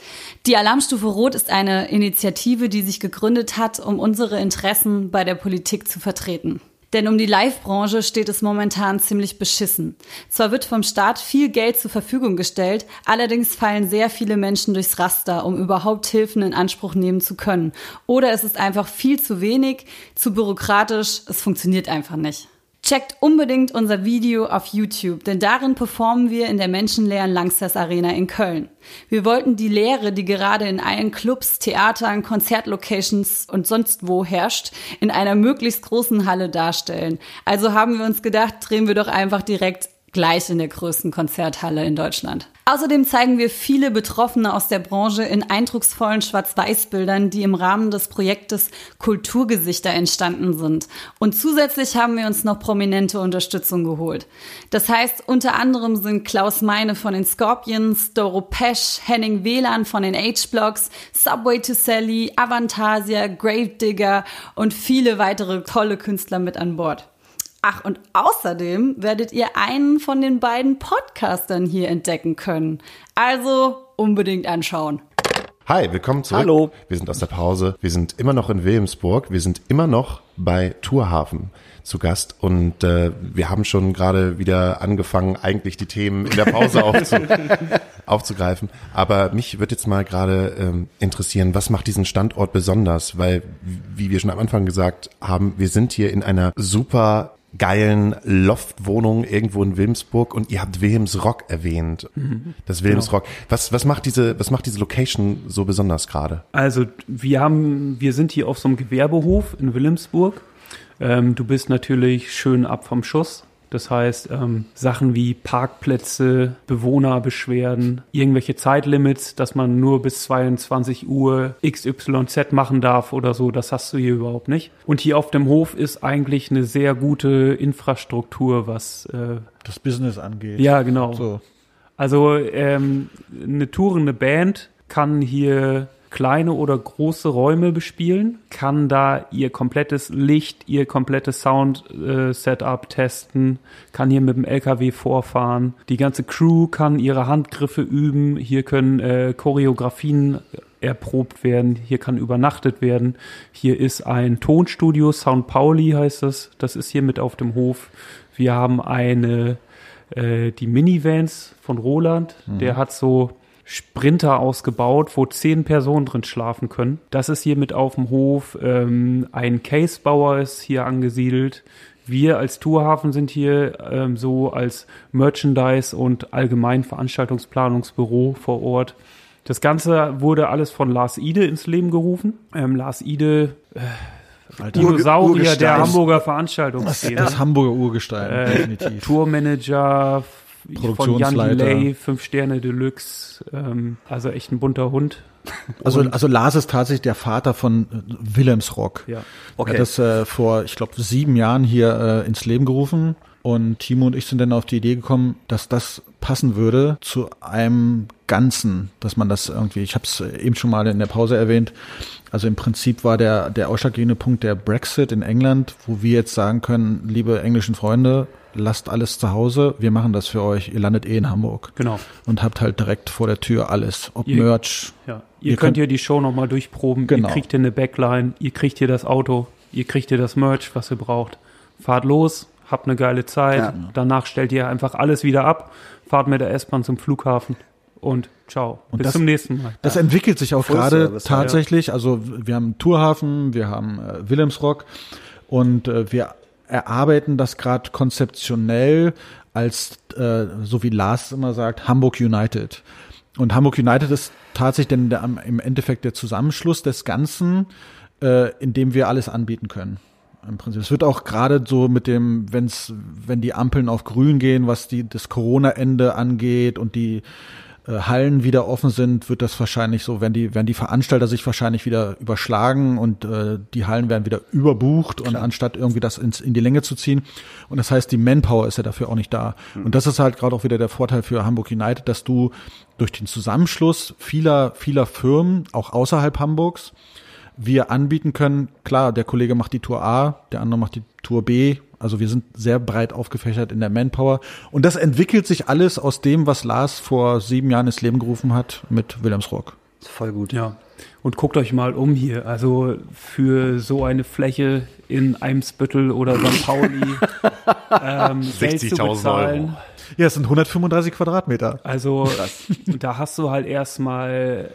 Die Alarmstufe Rot ist eine Initiative, die sich gegründet hat, um unsere Interessen bei der Politik zu vertreten. Denn um die Live-Branche steht es momentan ziemlich beschissen. Zwar wird vom Staat viel Geld zur Verfügung gestellt, allerdings fallen sehr viele Menschen durchs Raster, um überhaupt Hilfen in Anspruch nehmen zu können. Oder es ist einfach viel zu wenig, zu bürokratisch, es funktioniert einfach nicht. Checkt unbedingt unser Video auf YouTube, denn darin performen wir in der menschenleeren Langsess Arena in Köln. Wir wollten die Leere, die gerade in allen Clubs, Theatern, Konzertlocations und sonst wo herrscht, in einer möglichst großen Halle darstellen. Also haben wir uns gedacht, drehen wir doch einfach direkt gleich in der größten Konzerthalle in Deutschland. Außerdem zeigen wir viele Betroffene aus der Branche in eindrucksvollen Schwarz-Weiß-Bildern, die im Rahmen des Projektes Kulturgesichter entstanden sind. Und zusätzlich haben wir uns noch prominente Unterstützung geholt. Das heißt, unter anderem sind Klaus Meine von den Scorpions, Doro Pesch, Henning Wieland von den H-Blocks, Subway to Sally, Avantasia, Gravedigger und viele weitere tolle Künstler mit an Bord. Ach, und außerdem werdet ihr einen von den beiden Podcastern hier entdecken können. Also unbedingt anschauen. Hi, willkommen zurück. Hallo. Wir sind aus der Pause. Wir sind immer noch in Wilhelmsburg. Wir sind immer noch bei Tourhafen zu Gast und äh, wir haben schon gerade wieder angefangen, eigentlich die Themen in der Pause aufzu aufzugreifen. Aber mich wird jetzt mal gerade ähm, interessieren, was macht diesen Standort besonders? Weil, wie wir schon am Anfang gesagt haben, wir sind hier in einer super geilen Loftwohnung irgendwo in Wilmsburg und ihr habt Rock erwähnt. Das Wilhelms Rock. Was, was macht diese, was macht diese Location so besonders gerade? Also wir haben, wir sind hier auf so einem Gewerbehof in Wilhelmsburg. Ähm, du bist natürlich schön ab vom Schuss. Das heißt, ähm, Sachen wie Parkplätze, Bewohnerbeschwerden, irgendwelche Zeitlimits, dass man nur bis 22 Uhr XYZ machen darf oder so, das hast du hier überhaupt nicht. Und hier auf dem Hof ist eigentlich eine sehr gute Infrastruktur, was äh, Das Business angeht. ja genau. So. Also ähm, eine tourende Band kann hier kleine oder große Räume bespielen, kann da ihr komplettes Licht, ihr komplettes Sound-Setup testen, kann hier mit dem LKW vorfahren. Die ganze Crew kann ihre Handgriffe üben. Hier können äh, Choreografien erprobt werden. Hier kann übernachtet werden. Hier ist ein Tonstudio, Sound Pauli heißt das. Das ist hier mit auf dem Hof. Wir haben eine äh, die Minivans von Roland. Der hat so Sprinter ausgebaut, wo zehn Personen drin schlafen können. Das ist hier mit auf dem Hof. Ähm, ein Casebauer ist hier angesiedelt. Wir als Tourhafen sind hier ähm, so als Merchandise und allgemein Veranstaltungsplanungsbüro vor Ort. Das Ganze wurde alles von Lars Ide ins Leben gerufen. Ähm, Lars Ide, Alter, Dinosaurier der. Hamburger das, Veranstaltungsszene. das Hamburger Urgestein, Äh, definitiv. Tourmanager f- von Jan Produktionsleiter. Delay, Fünf Sterne Deluxe, ähm, also echt ein bunter Hund. Also, also Lars ist tatsächlich der Vater von äh, Wilhelms Rock. Ja. Okay. Er hat das äh, vor, ich glaube, sieben Jahren hier äh, ins Leben gerufen. Und Timo und ich sind dann auf die Idee gekommen, dass das passen würde zu einem Ganzen, dass man das irgendwie, ich habe es eben schon mal in der Pause erwähnt, also im Prinzip war der, der ausschlaggebende Punkt der Brexit in England, wo wir jetzt sagen können, liebe englischen Freunde, lasst alles zu Hause, wir machen das für euch, ihr landet eh in Hamburg. Genau. Und habt halt direkt vor der Tür alles, ob Ihr- Merch. Ja. Ihr, Ihr könnt hier die Show nochmal durchproben. Genau. Ihr kriegt hier eine Backline, ihr kriegt hier das Auto, ihr kriegt hier das Merch, was ihr braucht. Fahrt los, habt eine geile Zeit. Ja. Danach stellt ihr einfach alles wieder ab, fahrt mit der S-Bahn zum Flughafen und ciao. Und Bis das- zum nächsten Mal. Das entwickelt sich auch gerade ja. tatsächlich. Also wir haben Tourhafen, wir haben äh, Wilhelmsrock und äh, wir erarbeiten das gerade konzeptionell als, äh, so wie Lars immer sagt, Hamburg United. Und Hamburg United ist tatsächlich denn der, im Endeffekt der Zusammenschluss des Ganzen, äh, in dem wir alles anbieten können. Im Prinzip. Es wird auch gerade so mit dem, wenn's, wenn die Ampeln auf grün gehen, was die, das Corona-Ende angeht und die äh, Hallen wieder offen sind, wird das wahrscheinlich so, wenn die, wenn die Veranstalter sich wahrscheinlich wieder überschlagen und äh, die Hallen werden wieder überbucht und anstatt irgendwie das ins, in die Länge zu ziehen. Und das heißt, die Manpower ist ja dafür auch nicht da. Und das ist halt gerade auch wieder der Vorteil für Hamburg United, dass du durch den Zusammenschluss vieler, vieler Firmen, auch außerhalb Hamburgs, wir anbieten können. Klar, der Kollege macht die Tour A, der andere macht die Tour B. Also wir sind sehr breit aufgefächert in der Manpower. Und das entwickelt sich alles aus dem, was Lars vor sieben Jahren ins Leben gerufen hat mit Wilhelmsrock. Ist voll gut. Ja. Und guckt euch mal um hier. Also für so eine Fläche in Eimsbüttel oder St. Pauli ähm, Geld zu 60.000 bezahlen. Euro. Ja, es sind 135 Quadratmeter. Also da hast du halt erstmal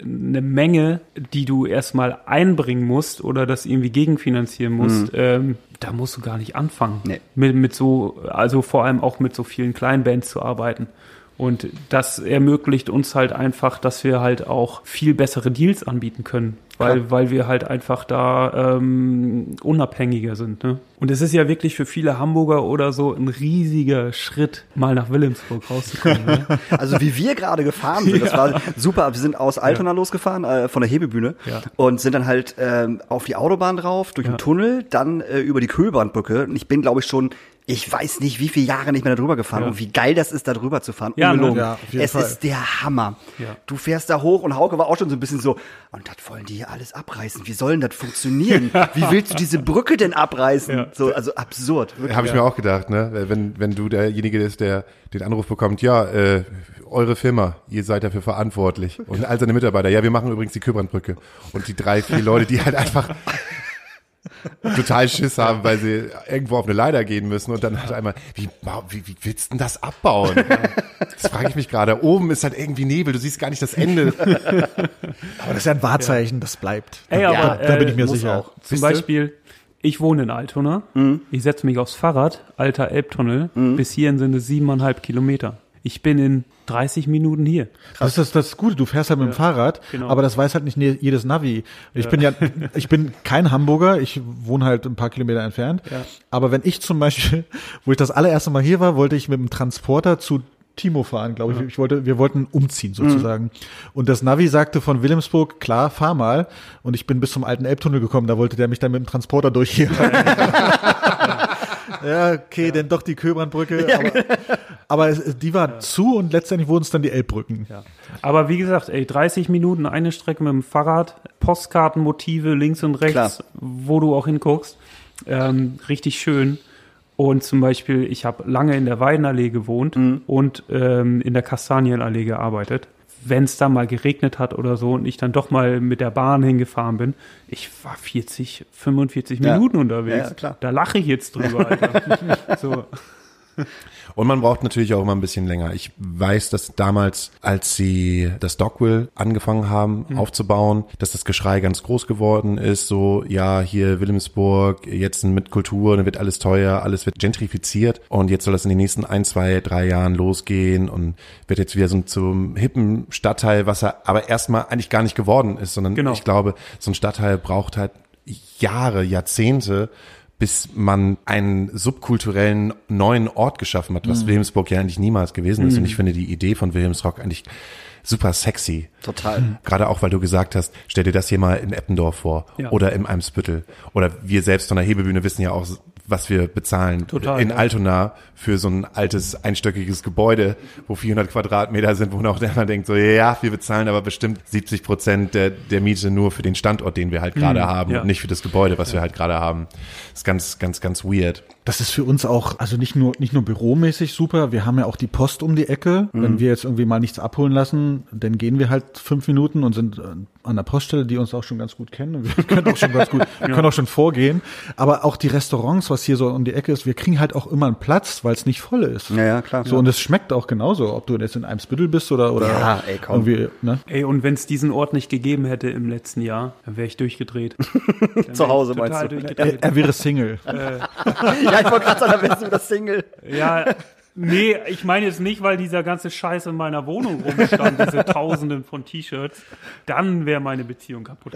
eine Menge, die du erstmal einbringen musst oder das irgendwie gegenfinanzieren musst. Ähm, da musst du gar nicht anfangen. Nee. Mit, mit so, also vor allem auch mit so vielen kleinen Bands zu arbeiten. Und das ermöglicht uns halt einfach, dass wir halt auch viel bessere Deals anbieten können, weil, weil wir halt einfach da ähm, unabhängiger sind. Ne? Und es ist ja wirklich für viele Hamburger oder so ein riesiger Schritt, mal nach Wilhelmsburg rauszukommen. ne? Also wie wir gerade gefahren sind, das war super. Wir sind aus Altona losgefahren, äh, von der Hebebühne Ja. und sind dann halt ähm, auf die Autobahn drauf, durch Ja. den Tunnel, dann äh, über die Kühlbrandbrücke. Und ich bin, glaube ich, schon, ich weiß nicht, wie viele Jahre nicht mehr darüber gefahren Ja. und wie geil das ist, da drüber zu fahren. Ja, ne? Ungelogen. Ja, es Fall. ist der Hammer. Ja. Du fährst da hoch und Hauke war auch schon so ein bisschen so, und das wollen die hier alles abreißen. Wie soll denn das funktionieren? Wie willst du diese Brücke denn abreißen? Ja. So, also absurd. Habe ich mir auch gedacht, ne? Wenn, wenn du derjenige bist, der den Anruf bekommt, ja, äh, eure Firma, ihr seid dafür verantwortlich. Und all seine Mitarbeiter, ja, wir machen übrigens die Kühlbrandbrücke. Und die drei, vier Leute, die halt einfach total Schiss haben, weil sie irgendwo auf eine Leiter gehen müssen und dann halt einmal, wie, wie, wie willst du denn das abbauen? Das frage ich mich gerade. Oben ist halt irgendwie Nebel, du siehst gar nicht das Ende. Aber das ist ja ein Wahrzeichen, das bleibt. Ey, aber, Ja, da bin ich mir sicher. auch. Zum? Beispiel, ich wohne in Altona. Ich setze mich aufs Fahrrad, alter Elbtunnel. Bis hierhin sind es siebeneinhalb Kilometer. Ich bin in 30 Minuten hier. Das ist das Gute, du fährst halt mit dem Fahrrad, genau. aber das weiß halt nicht jedes Navi. Ich bin ja, ich bin kein Hamburger, ich wohne halt ein paar Kilometer entfernt. Ja. Aber wenn ich zum Beispiel, wo ich das allererste Mal hier war, wollte ich mit dem Transporter zu Timo fahren, glaube ich. Ich wollte, wir wollten umziehen sozusagen. Und das Navi sagte von Wilhelmsburg, klar, fahr mal. Und ich bin bis zum alten Elbtunnel gekommen, da wollte der mich dann mit dem Transporter durch hier. ja, okay, denn doch die Köbrandbrücke. Aber, aber es, die war zu und letztendlich wurden es dann die Elbbrücken. Aber wie gesagt, ey, 30 Minuten eine Strecke mit dem Fahrrad, Postkartenmotive links und rechts, Klar. wo du auch hinguckst. Ähm, richtig schön. Und zum Beispiel, ich habe lange in der Weidenallee gewohnt und ähm, in der Kastanienallee gearbeitet. Wenn es da mal geregnet hat oder so und ich dann doch mal mit der Bahn hingefahren bin, ich war 40, 45 Ja. Minuten unterwegs. Ja, ja, klar. Da lache ich jetzt drüber. Alter. so. Und man braucht natürlich auch immer ein bisschen länger. Ich weiß, dass damals, als sie das Dogwill angefangen haben aufzubauen, dass das Geschrei ganz groß geworden ist. So, ja, hier Wilhelmsburg, jetzt mit Kultur, dann wird alles teuer, alles wird gentrifiziert. Und jetzt soll das in den nächsten ein, zwei, drei Jahren losgehen und wird jetzt wieder so zum hippen Stadtteil, was er aber erstmal eigentlich gar nicht geworden ist, sondern Genau. ich glaube, so ein Stadtteil braucht halt Jahre, Jahrzehnte, bis man einen subkulturellen neuen Ort geschaffen hat, was Wilhelmsburg ja eigentlich niemals gewesen ist. Und ich finde die Idee von Wilhelmsrock eigentlich super sexy. Total. Gerade auch, weil du gesagt hast, stell dir das hier mal in Eppendorf vor Ja. oder im Eimsbüttel. Oder wir selbst von der Hebebühne wissen ja auch, was wir bezahlen Total, in ja. Altona für so ein altes einstöckiges Gebäude, wo 400 Quadratmeter sind, wo man auch immer denkt, so ja, wir bezahlen aber bestimmt 70 Prozent der, der Miete nur für den Standort, den wir halt gerade haben ja. und nicht für das Gebäude, was wir halt gerade haben. Das ist ganz, ganz, ganz weird. Das ist für uns auch, also nicht nur, nicht nur büromäßig super, wir haben ja auch die Post um die Ecke. Wenn wir jetzt irgendwie mal nichts abholen lassen, dann gehen wir halt fünf Minuten und sind äh, an der Poststelle, die uns auch schon ganz gut kennen. Und wir können auch schon ganz gut, wir können auch schon vorgehen. Aber auch die Restaurants, was hier so um die Ecke ist, wir kriegen halt auch immer einen Platz, weil es nicht voll ist. Ja, ja, klar. So, und es schmeckt auch genauso, ob du jetzt in einem Spittel bist oder, oder Ja, ey, komm. irgendwie, ne? Ey, und wenn es diesen Ort nicht gegeben hätte im letzten Jahr, dann wäre ich durchgedreht. Zu Hause, meinst du? Er, durchgedreht. er wäre Single. ja, ich wollte gerade sagen, da wärst du das Single. Ja, nee, ich meine jetzt nicht, weil dieser ganze Scheiß in meiner Wohnung rumstand, diese Tausenden von T-Shirts, dann wäre meine Beziehung kaputt.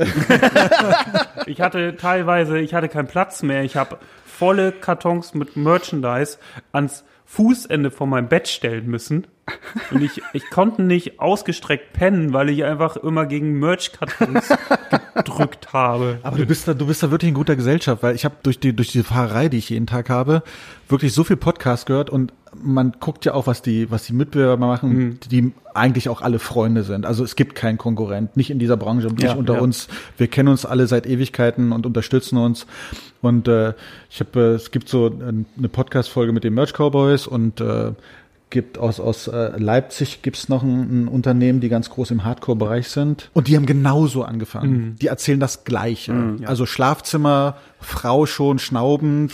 ich hatte teilweise, ich hatte keinen Platz mehr. Ich habe volle Kartons mit Merchandise ans Fußende von meinem Bett stellen müssen. Und ich, ich konnte nicht ausgestreckt pennen, weil ich einfach immer gegen Merch-Kartons gedrückt habe. Aber du bist da, du bist da wirklich in guter Gesellschaft, weil ich habe durch die durch die Fahrerei, die ich jeden Tag habe, wirklich so viel Podcast gehört und man guckt ja auch, was die was die Mitbewerber machen, die eigentlich auch alle Freunde sind. Also es gibt keinen Konkurrent, nicht in dieser Branche, nicht Ja, unter ja. uns. Wir kennen uns alle seit Ewigkeiten und unterstützen uns. Und äh, ich habe, äh, es gibt so äh, eine Podcast-Folge mit den Merch Cowboys und äh, gibt aus, aus äh, Leipzig gibt's noch ein, ein Unternehmen, die ganz groß im Hardcore-Bereich sind. Und die haben genauso angefangen. Die erzählen das Gleiche. Also Schlafzimmer, Frau schon schnaubend,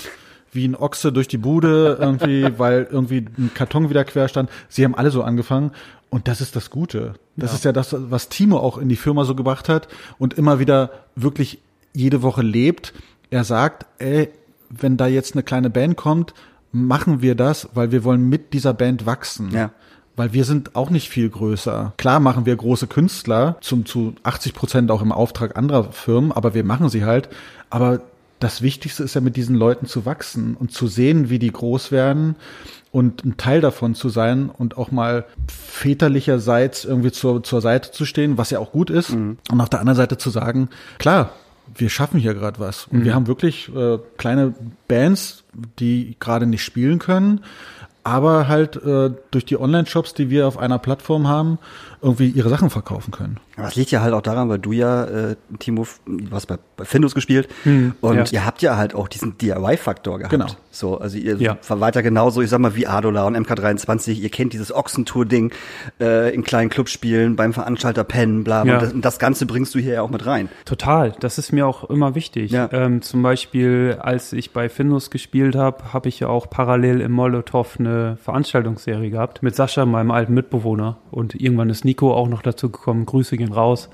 wie ein Ochse durch die Bude irgendwie, weil irgendwie ein Karton wieder quer stand. Sie haben alle so angefangen. Und das ist das Gute. Das ist ja das, was Timo auch in die Firma so gebracht hat und immer wieder wirklich jede Woche lebt. Er sagt, ey, wenn da jetzt eine kleine Band kommt, machen wir das, weil wir wollen mit dieser Band wachsen. Ja. Weil wir sind auch nicht viel größer. Klar machen wir große Künstler, zum, zu 80 Prozent auch im Auftrag anderer Firmen, aber wir machen sie halt. Aber das Wichtigste ist ja mit diesen Leuten zu wachsen und zu sehen, wie die groß werden und ein Teil davon zu sein und auch mal väterlicherseits irgendwie zur, zur Seite zu stehen, was ja auch gut ist. Und auf der anderen Seite zu sagen, klar, wir schaffen hier gerade was. Und wir haben wirklich äh, kleine Bands, die gerade nicht spielen können, aber halt äh, durch die Online-Shops, die wir auf einer Plattform haben, irgendwie ihre Sachen verkaufen können. Aber das liegt ja halt auch daran, weil du ja, äh, Timo, du hast bei, bei Findus gespielt und ja. ihr habt ja halt auch diesen DIY-Faktor gehabt. Genau. So, also ihr Ja. war weiter genauso, ich sag mal, wie Adola und MK23, ihr kennt dieses Ochsentour-Ding äh, in kleinen Clubs spielen, beim Veranstalter pennen, bla, bla. Ja. Und, das, und das Ganze bringst du hier ja auch mit rein. Total, das ist mir auch immer wichtig. Ja. Ähm, zum Beispiel, als ich bei Findus gespielt habe, habe ich ja auch parallel im Molotow eine Veranstaltungsserie gehabt mit Sascha, meinem alten Mitbewohner. Und irgendwann ist Nico auch noch dazu gekommen. Grüße gehen raus.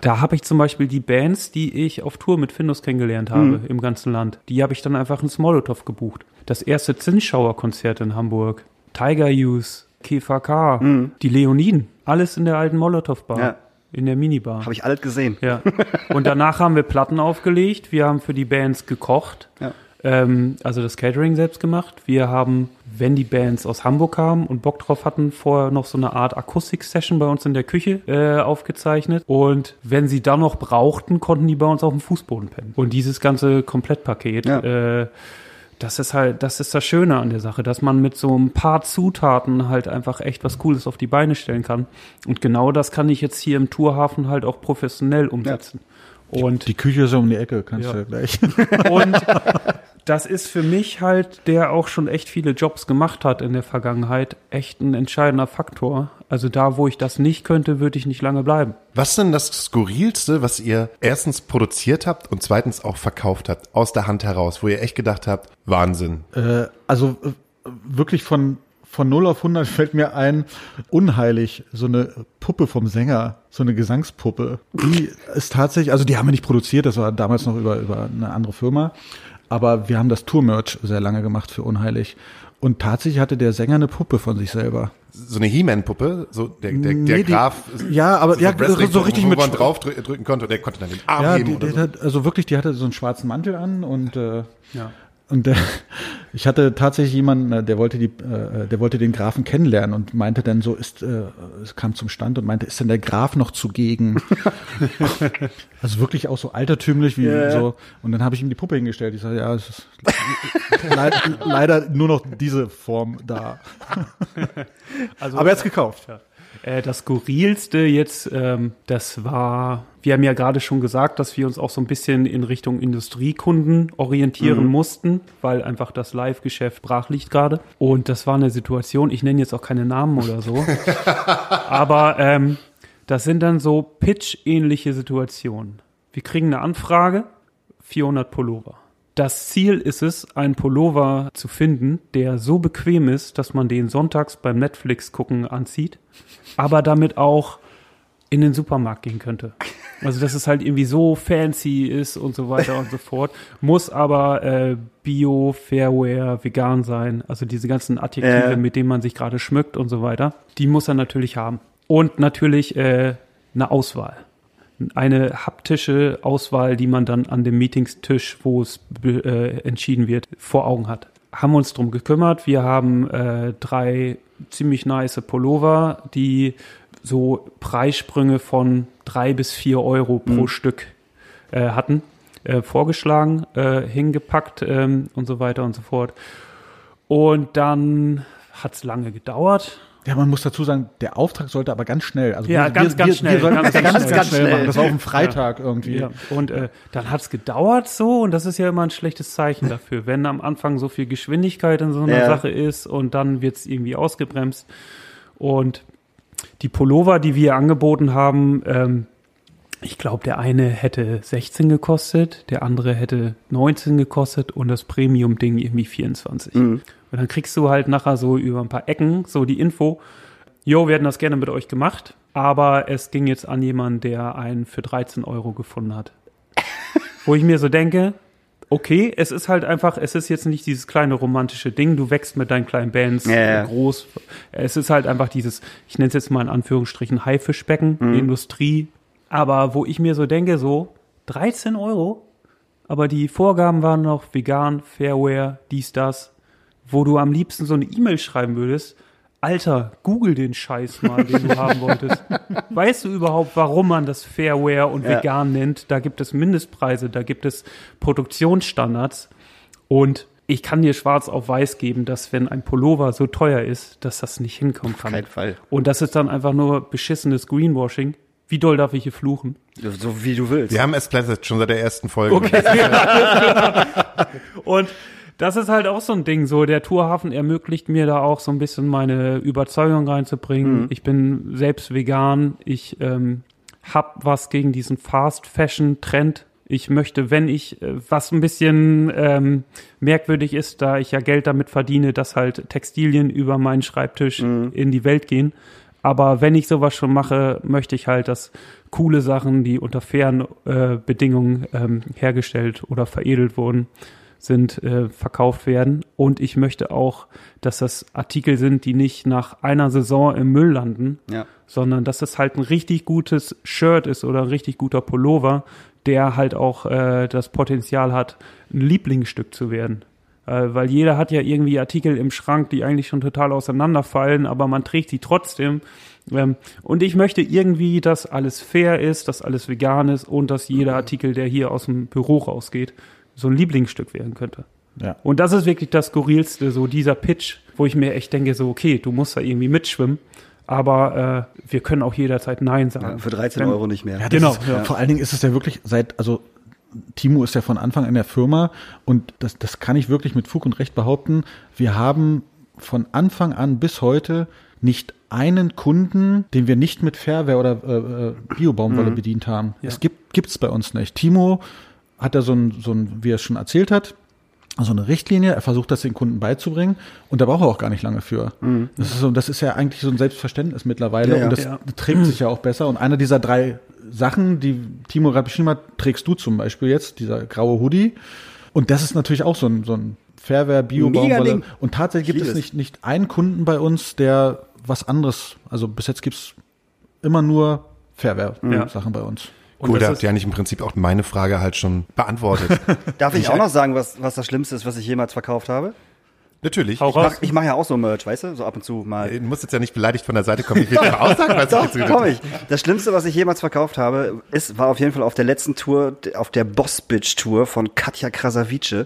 Da habe ich zum Beispiel die Bands, die ich auf Tour mit Findus kennengelernt habe im ganzen Land, die habe ich dann einfach ins Molotow gebucht. Das erste Zinsschauer-Konzert in Hamburg, Tiger Use, KVK, die Leoniden, alles in der alten Molotow-Bar, Ja. in der Minibar. Habe ich alles gesehen. Ja. Und danach haben wir Platten aufgelegt. Wir haben für die Bands gekocht. Ja. Ähm, also das Catering selbst gemacht. Wir haben, wenn die Bands aus Hamburg kamen und Bock drauf hatten, vorher noch so eine Art Akustik-Session bei uns in der Küche äh, aufgezeichnet. Und wenn sie dann noch brauchten, konnten die bei uns auf dem Fußboden pennen. Und dieses ganze Komplettpaket, Ja. äh, das ist halt, das ist das Schöne an der Sache, dass man mit so ein paar Zutaten halt einfach echt was Cooles auf die Beine stellen kann. Und genau das kann ich jetzt hier im Tourhafen halt auch professionell umsetzen. Und, Die Küche ist ja um die Ecke, kannst Ja. du ja gleich. und das ist für mich halt, der auch schon echt viele Jobs gemacht hat in der Vergangenheit, echt ein entscheidender Faktor. Also da, wo ich das nicht könnte, würde ich nicht lange bleiben. Was ist denn das Skurrilste, was ihr erstens produziert habt und zweitens auch verkauft habt, aus der Hand heraus, wo ihr echt gedacht habt, Wahnsinn. Äh, also äh, wirklich von, von 0 auf 100 fällt mir ein, unheilig, so eine Puppe vom Sänger, so eine Gesangspuppe. Die ist tatsächlich, also die haben wir nicht produziert, das war damals noch über, über eine andere Firma, aber wir haben das Tour-Merch sehr lange gemacht für unheilig. Und tatsächlich hatte der Sänger eine Puppe von sich selber. So eine He-Man-Puppe, so der, der, der Nee, die- Graf. ja, aber- ja, Wrestling- so richtig wo mit man Sch- drauf drü- drücken konnte der konnte dann den Arm Ja, heben die, oder die so. hat, also wirklich, die hatte so einen schwarzen Mantel an und, äh, Ja. Und der, Ich hatte tatsächlich jemanden, äh, der wollte die, äh, der wollte den Grafen kennenlernen und meinte dann so, ist, äh, es kam zum Stand und meinte, ist denn der Graf noch zugegen? also wirklich auch so altertümlich wie Ja. so. Und dann habe ich ihm die Puppe hingestellt. Ich sage, ja, es ist leider, leider nur noch diese Form da. Also, Aber er hat's gekauft. Äh, das Skurrilste jetzt, ähm, das war, wir haben ja gerade schon gesagt, dass wir uns auch so ein bisschen in Richtung Industriekunden orientieren mussten, weil einfach das Live-Geschäft brach liegt gerade. Und das war eine Situation, ich nenne jetzt auch keine Namen oder so, aber ähm, das sind dann so Pitch-ähnliche Situationen. Wir kriegen eine Anfrage, 400 Pullover. Das Ziel ist es, einen Pullover zu finden, der so bequem ist, dass man den sonntags beim Netflix gucken anzieht, aber damit auch in den Supermarkt gehen könnte. Also dass es halt irgendwie so fancy ist und so weiter und so fort. Muss aber äh, Bio, Fairware, vegan sein. Also diese ganzen Adjektive, Ja. mit denen man sich gerade schmückt und so weiter. Die muss er natürlich haben. Und natürlich äh, eine Auswahl eine haptische Auswahl, die man dann an dem Meetingstisch, wo es äh, entschieden wird, vor Augen hat. Haben uns drum gekümmert. Wir haben äh, drei ziemlich nice Pullover, die so Preissprünge von drei bis vier Euro pro Stück äh, hatten, äh, vorgeschlagen, äh, hingepackt ähm, und so weiter und so fort. Und dann hat es lange gedauert. Ja, man muss dazu sagen, der Auftrag sollte aber ganz schnell. Also Ja, wir, ganz, wir, ganz wir, schnell, ganz, das ganz ganz, schnell. ganz schnell machen. Das war auf dem Freitag irgendwie. Ja, und äh, dann hat's gedauert so und das ist ja immer ein schlechtes Zeichen dafür, wenn am Anfang so viel Geschwindigkeit in so einer Ja. Sache ist und dann wird's irgendwie ausgebremst. Und die Pullover, die wir angeboten haben, ähm, ich glaube, der eine hätte 16 gekostet, der andere hätte 19 gekostet und das Premium-Ding irgendwie 24. Und dann kriegst du halt nachher so über ein paar Ecken so die Info, Jo, wir hätten das gerne mit euch gemacht, aber es ging jetzt an jemanden, der einen für 13 Euro gefunden hat. Wo ich mir so denke, okay, es ist halt einfach, es ist jetzt nicht dieses kleine romantische Ding, du wächst mit deinen kleinen Bands Ja, ja. groß. Es ist halt einfach dieses, ich nenne es jetzt mal in Anführungsstrichen Haifischbecken, Mhm. Industrie. Aber wo ich mir so denke, so 13 Euro, aber die Vorgaben waren noch vegan, Fairware, dies, das, wo du am liebsten so eine E-Mail schreiben würdest, Alter, google den Scheiß mal, den du haben wolltest. Weißt du überhaupt, warum man das Fairware und Ja. vegan nennt? Da gibt es Mindestpreise, da gibt es Produktionsstandards und ich kann dir schwarz auf weiß geben, dass wenn ein Pullover so teuer ist, dass das nicht hinkommen kann. keinen Fall. Und das ist dann einfach nur beschissenes Greenwashing. Wie doll darf ich hier fluchen? So wie du willst. Wir haben es plättet schon seit der ersten Folge. Und das ist halt auch so ein Ding, so der Tourhafen ermöglicht mir da auch so ein bisschen meine Überzeugung reinzubringen. Ich bin selbst vegan, ich ähm, hab was gegen diesen Fast Fashion Trend. Ich möchte, wenn ich, äh, was ein bisschen ähm, merkwürdig ist, da ich ja Geld damit verdiene, dass halt Textilien über meinen Schreibtisch in die Welt gehen. Aber wenn ich sowas schon mache, möchte ich halt, dass coole Sachen, die unter fairen äh, Bedingungen ähm, hergestellt oder veredelt wurden, sind, äh, verkauft werden. Und ich möchte auch, dass das Artikel sind, die nicht nach einer Saison im Müll landen, Ja. sondern dass es halt ein richtig gutes Shirt ist oder ein richtig guter Pullover, der halt auch äh, das Potenzial hat, ein Lieblingsstück zu werden. Äh, weil jeder hat ja irgendwie Artikel im Schrank, die eigentlich schon total auseinanderfallen, aber man trägt sie trotzdem. Ähm, und ich möchte irgendwie, dass alles fair ist, dass alles vegan ist und dass jeder Artikel, der hier aus dem Büro rausgeht, so ein Lieblingsstück werden könnte. Ja. Und das ist wirklich das Skurrilste, so dieser Pitch, wo ich mir echt denke, so, okay, du musst da irgendwie mitschwimmen, aber äh, wir können auch jederzeit Nein sagen. Ja, für 13 Wenn- Euro nicht mehr. Ja, Genau, Ist, ja. Vor allen Dingen ist es ja wirklich seit, also Timo ist ja von Anfang in der Firma und das, das kann ich wirklich mit Fug und Recht behaupten. Wir haben von Anfang an bis heute nicht einen Kunden, den wir nicht mit Fairware oder äh, äh, Biobaumwolle Mhm. bedient haben. Es gibt gibt's bei uns nicht. Timo hat da so ein, so ein, wie er es schon erzählt hat, so eine Richtlinie, er versucht das den Kunden beizubringen und da braucht er auch gar nicht lange für. Das, ist so, das ist ja eigentlich so ein Selbstverständnis mittlerweile Mhm. Ja, ja. und das Ja. trägt sich ja auch besser. Und einer dieser drei Sachen, die Timo gerade beschrieben hat, trägst du zum Beispiel jetzt, dieser graue Hoodie. Und das ist natürlich auch so ein, so ein Fairware bio Baumwolle. Und tatsächlich Ich gibt es nicht, nicht einen Kunden bei uns, der was anderes, also bis jetzt gibt's immer nur Fairware-Sachen bei uns. Und Cool, da habt ihr eigentlich im Prinzip auch meine Frage halt schon beantwortet. Darf ich auch noch sagen, was, was das Schlimmste ist, was ich jemals verkauft habe? Natürlich. Hau Ich Ich raus. mach, ich mach ja auch so Merch, weißt du? So ab und zu mal. Du musst jetzt ja nicht beleidigt von der Seite kommen. Ich will doch aussagen, was Doch, ich jetzt komm ich. Das Schlimmste, was ich jemals verkauft habe, ist, war auf jeden Fall auf der letzten Tour, auf der Boss Bitch Tour von Katja Krasavice.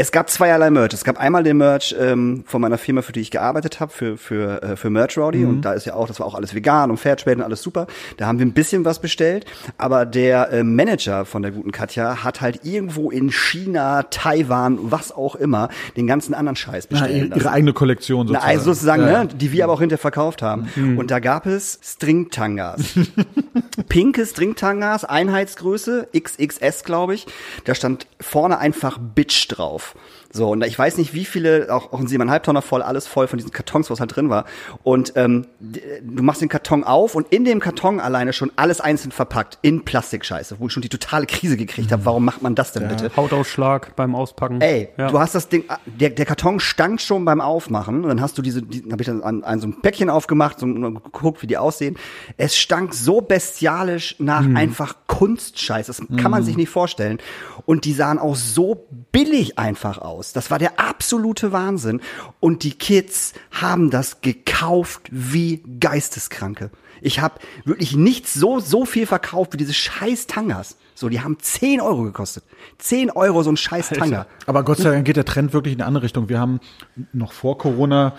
Es gab zweierlei Merch. Es gab einmal den Merch ähm, von meiner Firma, für die ich gearbeitet habe, für für äh, für Merch Rowdy. Und da ist ja auch, das war auch alles vegan und Fairtrade und alles super. Da haben wir ein bisschen was bestellt. Aber der äh, Manager von der guten Katja hat halt irgendwo in China, Taiwan, was auch immer, den ganzen anderen Scheiß Na, bestellen ihre eigene Kollektion Na, sozusagen. also sozusagen, Ja. ne, die wir aber auch hinterher verkauft haben. Und da gab es Stringtangas. Pinke Stringtangas, Einheitsgröße, XXS, glaube ich. Da stand vorne einfach Bitch drauf. So, und ich weiß nicht, wie viele, auch, auch ein siebeneinhalb Tonner voll, alles voll von diesen Kartons, was halt drin war. Und ähm, du machst den Karton auf und in dem Karton alleine schon alles einzeln verpackt, in Plastikscheiße, wo ich schon die totale Krise gekriegt habe. Warum macht man das denn bitte? Hautausschlag beim Auspacken. Ey, ja. du hast das Ding, der, der Karton stank schon beim Aufmachen. Und dann hast du diese, die, habe ich dann an, an so ein Päckchen aufgemacht und geguckt, wie die aussehen. Es stank so bestialisch nach Hm. einfach Kunstscheiß. Das kann man sich nicht vorstellen. Und die sahen auch so billig einfach aus. Das war der absolute Wahnsinn. Und die Kids haben das gekauft wie Geisteskranke. Ich habe wirklich nicht so, so viel verkauft wie diese scheiß Tangas. So, die haben 10 Euro gekostet. 10 Euro so ein scheiß Tanga. Aber Gott sei Dank geht der Trend wirklich in eine andere Richtung. Wir haben noch vor Corona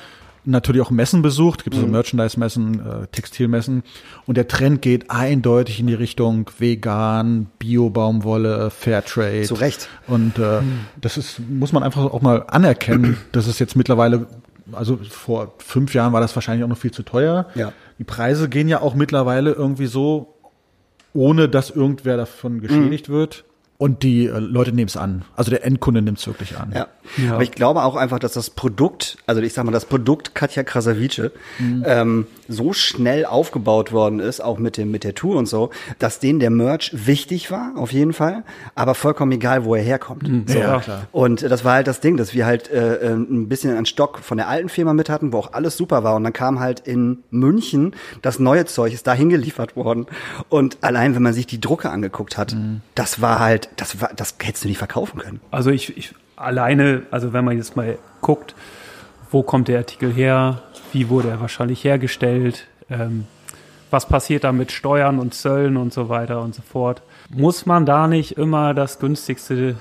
natürlich auch Messen besucht, gibt es so Merchandise-Messen, äh, Textilmessen und der Trend geht eindeutig in die Richtung vegan, Bio-Baumwolle, Fairtrade. Zu Recht. Und äh, das ist, muss man einfach auch mal anerkennen, dass es jetzt mittlerweile, also vor fünf Jahren war das wahrscheinlich auch noch viel zu teuer. Ja. Die Preise gehen ja auch mittlerweile irgendwie so, ohne dass irgendwer davon geschädigt wird. Und die äh, Leute nehmen es an. Also der Endkunde nimmt es wirklich an. Ja. Aber ich glaube auch einfach, dass das Produkt, also ich sag mal, das Produkt Katja Krasavice ähm, so schnell aufgebaut worden ist, auch mit dem mit der Tour und so, dass denen der Merch wichtig war, auf jeden Fall, aber vollkommen egal, wo er herkommt. So. Ja, klar. Und das war halt das Ding, dass wir halt äh, äh, ein bisschen einen Stock von der alten Firma mit hatten, wo auch alles super war. Und dann kam halt in München das neue Zeug, ist dahin geliefert worden. Und allein, wenn man sich die Drucke angeguckt hat, das war halt, das das hättest du nicht verkaufen können. Also ich, ich alleine, also wenn man jetzt mal guckt, wo kommt der Artikel her, wie wurde er wahrscheinlich hergestellt, ähm, was passiert da mit Steuern und Zöllen und so weiter und so fort, muss man da nicht immer das günstigste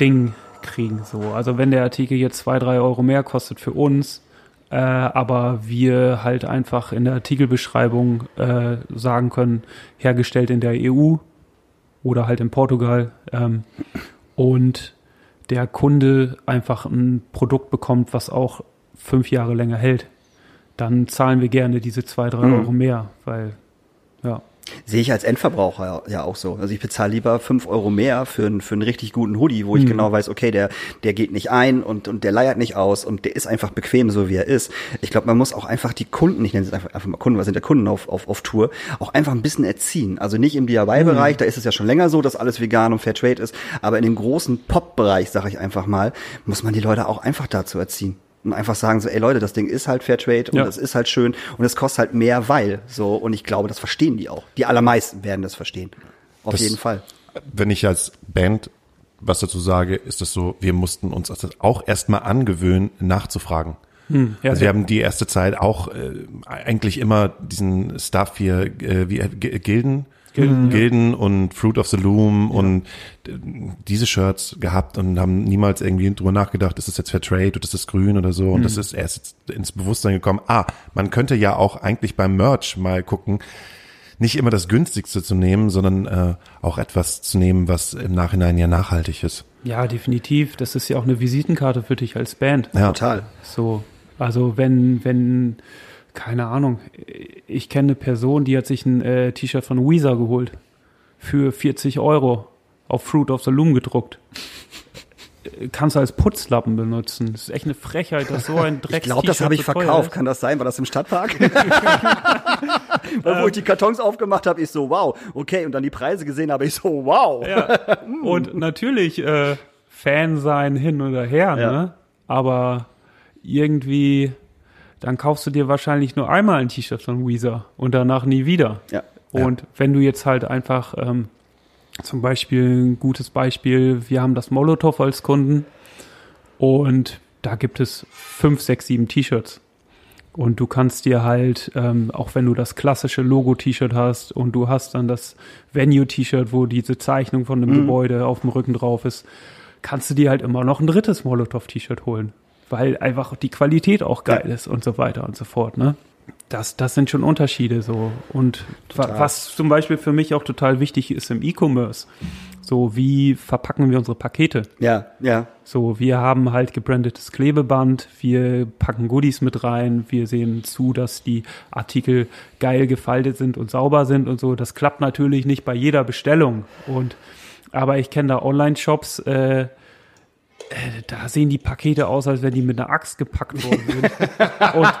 Ding kriegen. So, also wenn der Artikel jetzt zwei, drei Euro mehr kostet für uns, äh, aber wir halt einfach in der Artikelbeschreibung äh, sagen können, hergestellt in der EU oder halt in Portugal ähm, und der Kunde einfach ein Produkt bekommt, was auch fünf Jahre länger hält, dann zahlen wir gerne diese zwei, drei Euro mehr, weil ja. Sehe ich als Endverbraucher ja- ja auch so. Also ich bezahle lieber fünf Euro mehr für, einen- für einen richtig guten Hoodie, wo ich genau weiß, okay, der, der geht nicht ein und, und der leiert nicht aus und der ist einfach bequem, so wie er ist. Ich glaube, man muss auch einfach die Kunden, ich nenne es einfach, einfach mal Kunden, was sind der Kunden auf, auf, auf Tour, auch einfach ein bisschen erziehen. Also nicht im DIY-Bereich, da ist es ja schon länger so, dass alles vegan und Fairtrade ist, aber in dem großen Pop-Bereich, sage ich einfach mal, muss man die Leute auch einfach dazu erziehen. Und einfach sagen so, ey Leute, das Ding ist halt Fairtrade und Ja. es ist halt schön und es kostet halt mehr, weil so. Und ich glaube, das verstehen die auch. Die allermeisten werden das verstehen. Auf Das- jeden Fall. Wenn ich als Band was dazu sage, ist es so, wir mussten uns das auch erstmal angewöhnen, nachzufragen. Hm, ja, also wir ja. haben die erste Zeit auch äh, eigentlich immer diesen Stuff hier, äh, wie äh, Gilden, Gilden, ja. Gilden und Fruit of the Loom und äh, diese Shirts gehabt und haben niemals irgendwie drüber nachgedacht, ist das jetzt Fairtrade oder ist das grün oder so und Hm. das ist erst jetzt ins Bewusstsein gekommen. Ah, man könnte ja auch eigentlich beim Merch mal gucken, nicht immer das günstigste zu nehmen, sondern äh, auch etwas zu nehmen, was im Nachhinein ja nachhaltig ist. ja, definitiv. Das ist ja auch eine Visitenkarte für dich als Band. Ja. Total. So, also wenn, wenn, keine Ahnung, ich kenne eine Person, die hat sich ein äh, T-Shirt von Weezer geholt für 40 Euro auf Fruit of the Loom gedruckt. Äh, Kannst du als Putzlappen benutzen. Das ist echt eine Frechheit, dass so ein Ich Drecks glaube, das habe ich so verkauft. Kann das sein? War das im Stadtpark? Wo ich die Kartons aufgemacht habe, ich so, wow, okay. Und dann die Preise gesehen habe, ich so, wow. Ja. Und natürlich äh, Fan sein hin oder her, Ja. ne? Aber irgendwie, dann kaufst du dir wahrscheinlich nur einmal ein T-Shirt von Weezer und danach nie wieder. Ja. Und wenn du jetzt halt einfach ähm, zum Beispiel ein gutes Beispiel, wir haben das Molotow als Kunden und da gibt es fünf, sechs, sieben T-Shirts. Und du kannst dir halt, ähm, auch wenn du das klassische Logo-T-Shirt hast und du hast dann das Venue-T-Shirt, wo diese Zeichnung von dem Gebäude auf dem Rücken drauf ist, kannst du dir halt immer noch ein drittes Molotow-T-Shirt holen. Weil einfach die Qualität auch geil ist und so weiter und so fort, ne? Das, das sind schon Unterschiede so. Und wa was zum Beispiel für mich auch total wichtig ist im E-Commerce, so wie verpacken wir unsere Pakete? Ja, ja. So, wir haben halt gebrandetes Klebeband, wir packen Goodies mit rein, wir sehen zu, dass die Artikel geil gefaltet sind und sauber sind und so. Das klappt natürlich nicht bei jeder Bestellung. Und aber ich kenne da Online-Shops, äh, da sehen die Pakete aus, als wenn die mit einer Axt gepackt worden sind. und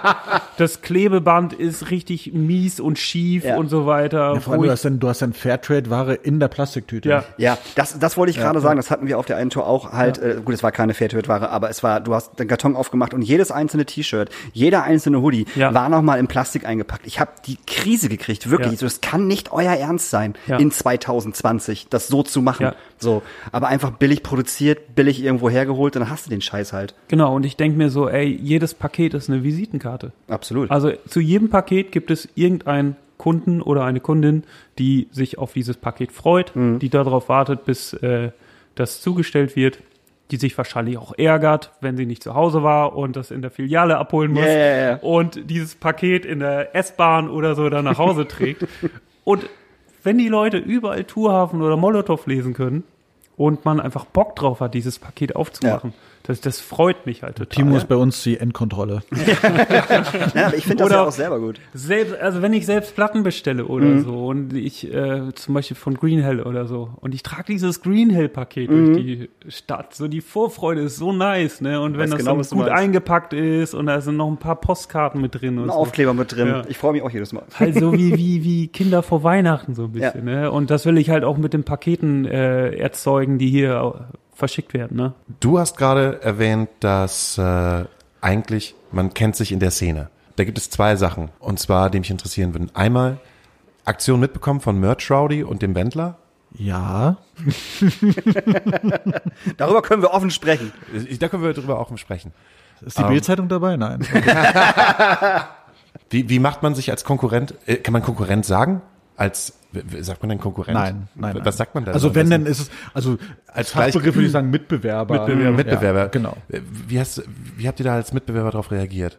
das Klebeband ist richtig mies und schief Ja. und so weiter. Ja, vor allem, du hast dann, du hast dann Fairtrade-Ware in der Plastiktüte. ja, Ja, das, das wollte ich gerade sagen. Das hatten wir auf der einen Tour auch halt. Äh, gut, es war keine Fairtrade-Ware, aber es war, du hast den Karton aufgemacht und jedes einzelne T-Shirt, jeder einzelne Hoodie Ja. war nochmal in Plastik eingepackt. Ich habe die Krise gekriegt, wirklich. Ja. So, es kann nicht euer Ernst sein, Ja. in 2020 das so zu machen. Ja. So, aber einfach billig produziert, billig irgendwo hergeholt, dann hast du den Scheiß halt. genau. Und ich denke mir so, ey, jedes Paket ist eine Visitenkarte. Absolut. Also zu jedem Paket gibt es irgendeinen Kunden oder eine Kundin, die sich auf dieses Paket freut, Mhm. die darauf wartet, bis äh, das zugestellt wird, die sich wahrscheinlich auch ärgert, wenn sie nicht zu Hause war und das in der Filiale abholen muss ja. und dieses Paket in der S-Bahn oder so dann nach Hause trägt. Und wenn die Leute überall Tourhafen oder Molotow lesen können und man einfach Bock drauf hat, dieses Paket aufzumachen, das, das freut mich halt total. Timo ist bei uns die Endkontrolle. ja, aber ich finde das Oder- ja auch selber gut. Selbst, also wenn ich selbst Platten bestelle oder Mhm. so und ich äh, zum Beispiel von Green Hell oder so und ich trage dieses Green Hell Paket Mhm. durch die Stadt, so die Vorfreude ist so nice, ne? Und wenn weiß das genau, gut eingepackt ist und da sind noch ein paar Postkarten mit drin und Ein so. Aufkleber mit drin. Ja. Ich freue mich auch jedes Mal. Halt so wie, wie, wie Kinder vor Weihnachten so ein bisschen, ne? Und das will ich halt auch mit den Paketen äh, erzeugen, die hier verschickt werden, ne? Du hast gerade erwähnt, dass äh, eigentlich man kennt sich in der Szene. Da gibt es zwei Sachen, und zwar, die mich interessieren würden. Einmal Aktion mitbekommen von Merch Rowdy und dem Wendler. Ja. Darüber können wir offen sprechen. Ich- Da können wir drüber auch sprechen. Ist die Bildzeitung dabei? Nein. Wie, wie macht man sich als Konkurrent, äh, kann man Konkurrent sagen? Als, sagt man denn Konkurrent? Nein, nein. Was sagt man da? Also am wenn, dann ist es, also als Fachbegriff würde ich sagen Mitbewerber. Mitbewerber. Mitbewerber. Ja, genau. Wie, hast, wie habt ihr da als Mitbewerber darauf reagiert?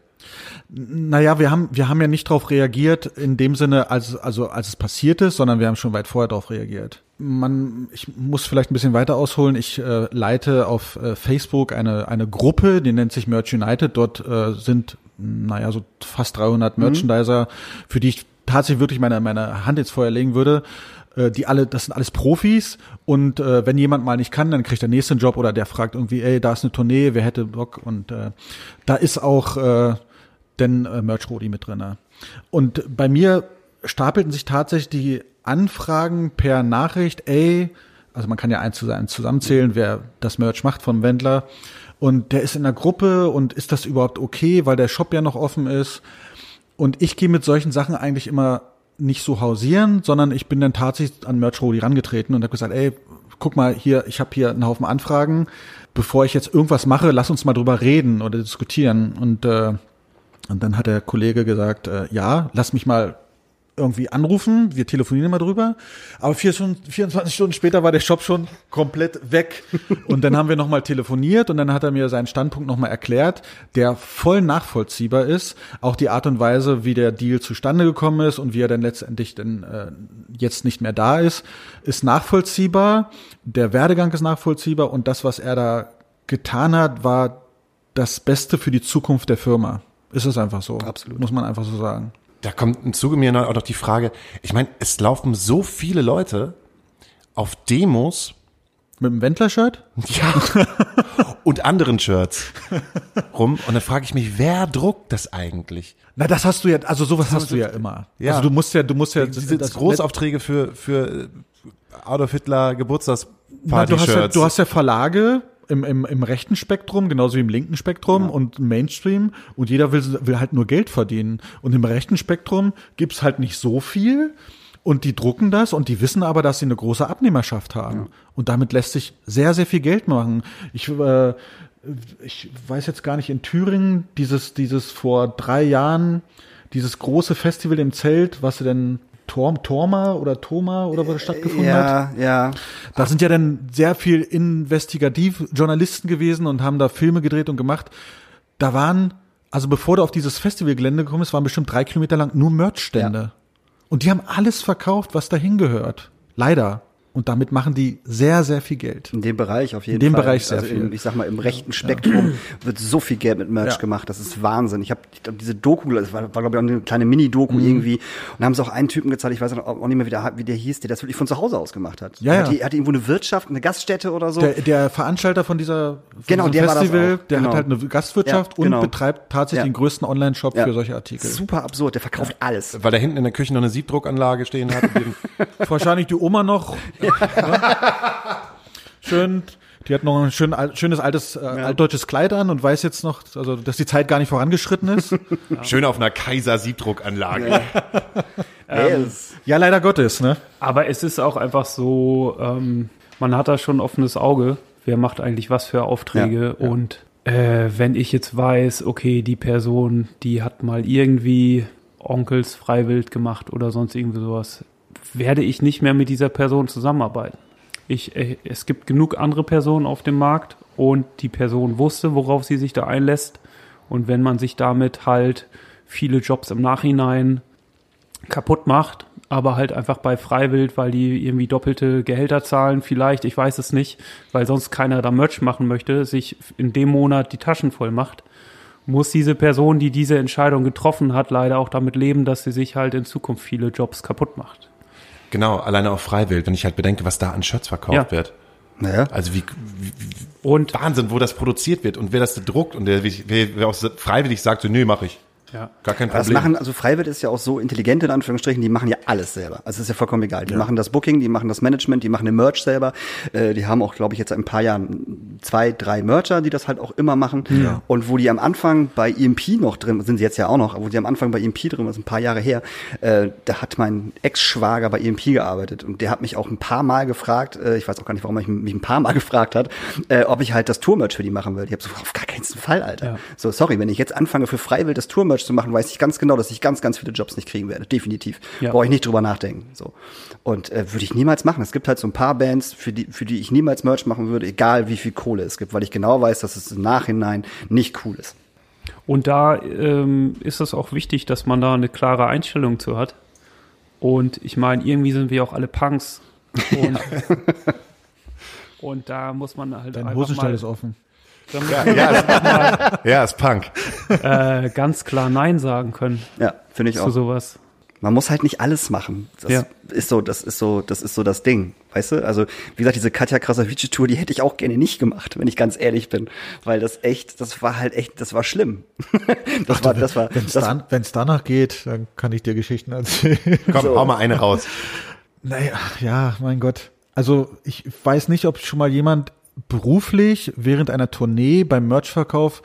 Naja, wir haben, wir haben ja nicht darauf reagiert in dem Sinne, als, also als es passiert ist, sondern wir haben schon weit vorher darauf reagiert. Man, ich muss vielleicht ein bisschen weiter ausholen. Ich äh, leite auf äh, Facebook eine, eine Gruppe, die nennt sich Merch United. Dort äh, sind, naja, so fast 300 Merchandiser, für die ich tatsächlich wirklich meine, meine Hand ins Feuer legen würde. Äh, die alle, das sind alles Profis und äh, wenn jemand mal nicht kann, dann kriegt der nächste einen Job oder der fragt irgendwie, ey, da ist eine Tournee, wer hätte Bock und äh, da ist auch äh, denn äh, Merch Rodi mit drinne. Und bei mir stapelten sich tatsächlich die Anfragen per Nachricht, ey, also man kann ja eins zu eins zusammenzählen, wer das Merch macht vom Wendler. Und der ist in der Gruppe und ist das überhaupt okay, weil der Shop ja noch offen ist. Und ich gehe mit solchen Sachen eigentlich immer nicht so hausieren, sondern ich bin dann tatsächlich an Merch Rodi rangetreten und habe gesagt, ey, guck mal hier, ich habe hier einen Haufen Anfragen. Bevor ich jetzt irgendwas mache, lass uns mal drüber reden oder diskutieren. Und äh, und dann hat der Kollege gesagt, äh, ja, lass mich mal irgendwie anrufen, wir telefonieren mal drüber. Aber vier Stunden, 24 Stunden später war der Shop schon komplett weg. Und dann haben wir nochmal telefoniert und dann hat er mir seinen Standpunkt nochmal erklärt, der voll nachvollziehbar ist. Auch die Art und Weise, wie der Deal zustande gekommen ist und wie er dann letztendlich dann äh, jetzt nicht mehr da ist, ist nachvollziehbar. Der Werdegang ist nachvollziehbar und das, was er da getan hat, war das Beste für die Zukunft der Firma. Ist es einfach so. Absolut. Muss man einfach so sagen. Da kommt im Zuge mir auch noch die Frage, ich meine, es laufen so viele Leute auf Demos Mit dem Wendler-Shirt? ja, und anderen Shirts rum und dann frage ich mich, wer druckt das eigentlich? Na, das hast du ja, also sowas hast du ja immer. Ja. Also du musst ja, du musst ja Diese das Großaufträge für, für Adolf Hitler du, Geburtstagsparty-Shirts. hast ja, du hast ja Verlage im, im, im rechten Spektrum, genauso wie im linken Spektrum und Mainstream und jeder will, will halt nur Geld verdienen. Und im rechten Spektrum gibt's halt nicht so viel und die drucken das und die wissen aber, dass sie eine große Abnehmerschaft haben. Und damit lässt sich sehr, sehr viel Geld machen. Ich, äh, ich weiß jetzt gar nicht, in Thüringen, dieses, dieses vor drei Jahren, dieses große Festival im Zelt, was sie denn Torm, Torma oder Thoma oder wo das stattgefunden hat. Ja, ja. Da sind ja dann sehr viel Investigativjournalisten gewesen und haben da Filme gedreht und gemacht. Da waren, also bevor du auf dieses Festivalgelände gekommen bist, waren bestimmt drei Kilometer lang nur Merchstände. Ja. Und die haben alles verkauft, was dahin gehört. Leider. Und damit machen die sehr, sehr viel Geld. In dem Bereich auf jeden In dem Fall. Bereich sehr also viel. Im, ich sag mal, im rechten Spektrum wird so viel Geld mit Merch Ja. gemacht. Das ist Wahnsinn. Ich habe glaub, diese Doku, das war, war glaube ich auch eine kleine Mini-Doku Mhm. irgendwie. Und da haben sie auch einen Typen gezeigt, ich weiß auch auch nicht mehr, wie der, wie der hieß, der das wirklich von zu Hause aus gemacht hat. Ja, er, ja. Hat, die, hatte irgendwo eine Wirtschaft, eine Gaststätte oder so. Der, der Veranstalter von dieser von Genau, der war das Festival, auch. der Genau. hat halt eine Gastwirtschaft Ja, genau. und betreibt tatsächlich Ja. den größten Online-Shop Ja. für solche Artikel. Super absurd, der verkauft alles. Weil da hinten in der Küche noch eine Siebdruckanlage stehen hat. Wahrscheinlich die Oma noch. Schön, die hat noch ein schön, schönes altes äh, altdeutsches Kleid an und weiß jetzt noch, also dass die Zeit gar nicht vorangeschritten ist. Schön auf einer Kaiser-Siebdruckanlage. Nee, es- ja, leider Gottes, ne? Aber es ist auch einfach so, ähm, man hat da schon ein offenes Auge. Wer macht eigentlich was für Aufträge? Und äh, wenn ich jetzt weiß, okay, die Person, die hat mal irgendwie Onkels freiwillig gemacht oder sonst irgendwie sowas, werde ich nicht mehr mit dieser Person zusammenarbeiten. Ich, äh, es gibt genug andere Personen auf dem Markt und die Person wusste, worauf sie sich da einlässt. Und wenn man sich damit halt viele Jobs im Nachhinein kaputt macht, aber halt einfach bei Freiwild, weil die irgendwie doppelte Gehälter zahlen, vielleicht, ich weiß es nicht, weil sonst keiner da Merch machen möchte, sich in dem Monat die Taschen voll macht, muss diese Person, die diese Entscheidung getroffen hat, leider auch damit leben, dass sie sich halt in Zukunft viele Jobs kaputt macht. Genau, alleine auf Freiwild, wenn ich halt bedenke, was da an Shirts verkauft Ja. wird. naja. Also wie, wie Und Wahnsinn, wo das produziert wird und wer das druckt und der, wer, wer auch freiwillig sagt, so, nö, mach ich. Ja. Gar kein Das Problem. machen, also Freiwild ist ja auch so intelligent in Anführungsstrichen, die machen ja alles selber. Also es ist ja vollkommen egal. Die machen das Booking, die machen das Management, die machen den Merch selber. Äh, die haben auch, glaube ich, jetzt seit ein paar Jahren zwei, drei Mercher, die das halt auch immer machen. Und wo die am Anfang bei EMP noch drin, sind sie jetzt ja auch noch, wo die am Anfang bei EMP drin das ist ein paar Jahre her, äh, da hat mein Ex-Schwager bei EMP gearbeitet und der hat mich auch ein paar Mal gefragt, äh, ich weiß auch gar nicht, warum er mich, mich ein paar Mal gefragt hat, äh, ob ich halt das Tour-Merch für die machen will. Ich habe so, auf gar keinen Fall, Alter. Ja. So, sorry, wenn ich jetzt anfange für Freiwild das Tourmerch zu machen, weiß ich ganz genau, dass ich ganz, ganz viele Jobs nicht kriegen werde. Definitiv. Ja. Brauche ich nicht drüber nachdenken. So. Und äh, würde ich niemals machen. Es gibt halt so ein paar Bands, für die, für die ich niemals Merch machen würde, egal wie viel Kohle es gibt, weil ich genau weiß, dass es im Nachhinein nicht cool ist. Und da ähm, ist es auch wichtig, dass man da eine klare Einstellung zu hat. Und ich meine, irgendwie sind wir auch alle Punks. Und, und da muss man halt Dein einfach Hosenstall mal, ist offen. Ja, ja, ist, ja, ist Punk. äh, ganz klar Nein sagen können Ja, finde ich zu auch. sowas. Man muss halt nicht alles machen. Das Ja. ist so, das ist so, das ist so das Ding. Weißt du? Also, wie gesagt, diese Katja Krasavice Tour, die hätte ich auch gerne nicht gemacht, wenn ich ganz ehrlich bin. Weil das echt, das war halt echt, das war schlimm. das war, das war, Wenn es das, dann, wenn's danach geht, dann kann ich dir Geschichten erzählen. Komm, So. hau mal eine raus. Naja, ja, mein Gott. Also ich weiß nicht, ob schon mal jemand beruflich während einer Tournee beim Merchverkauf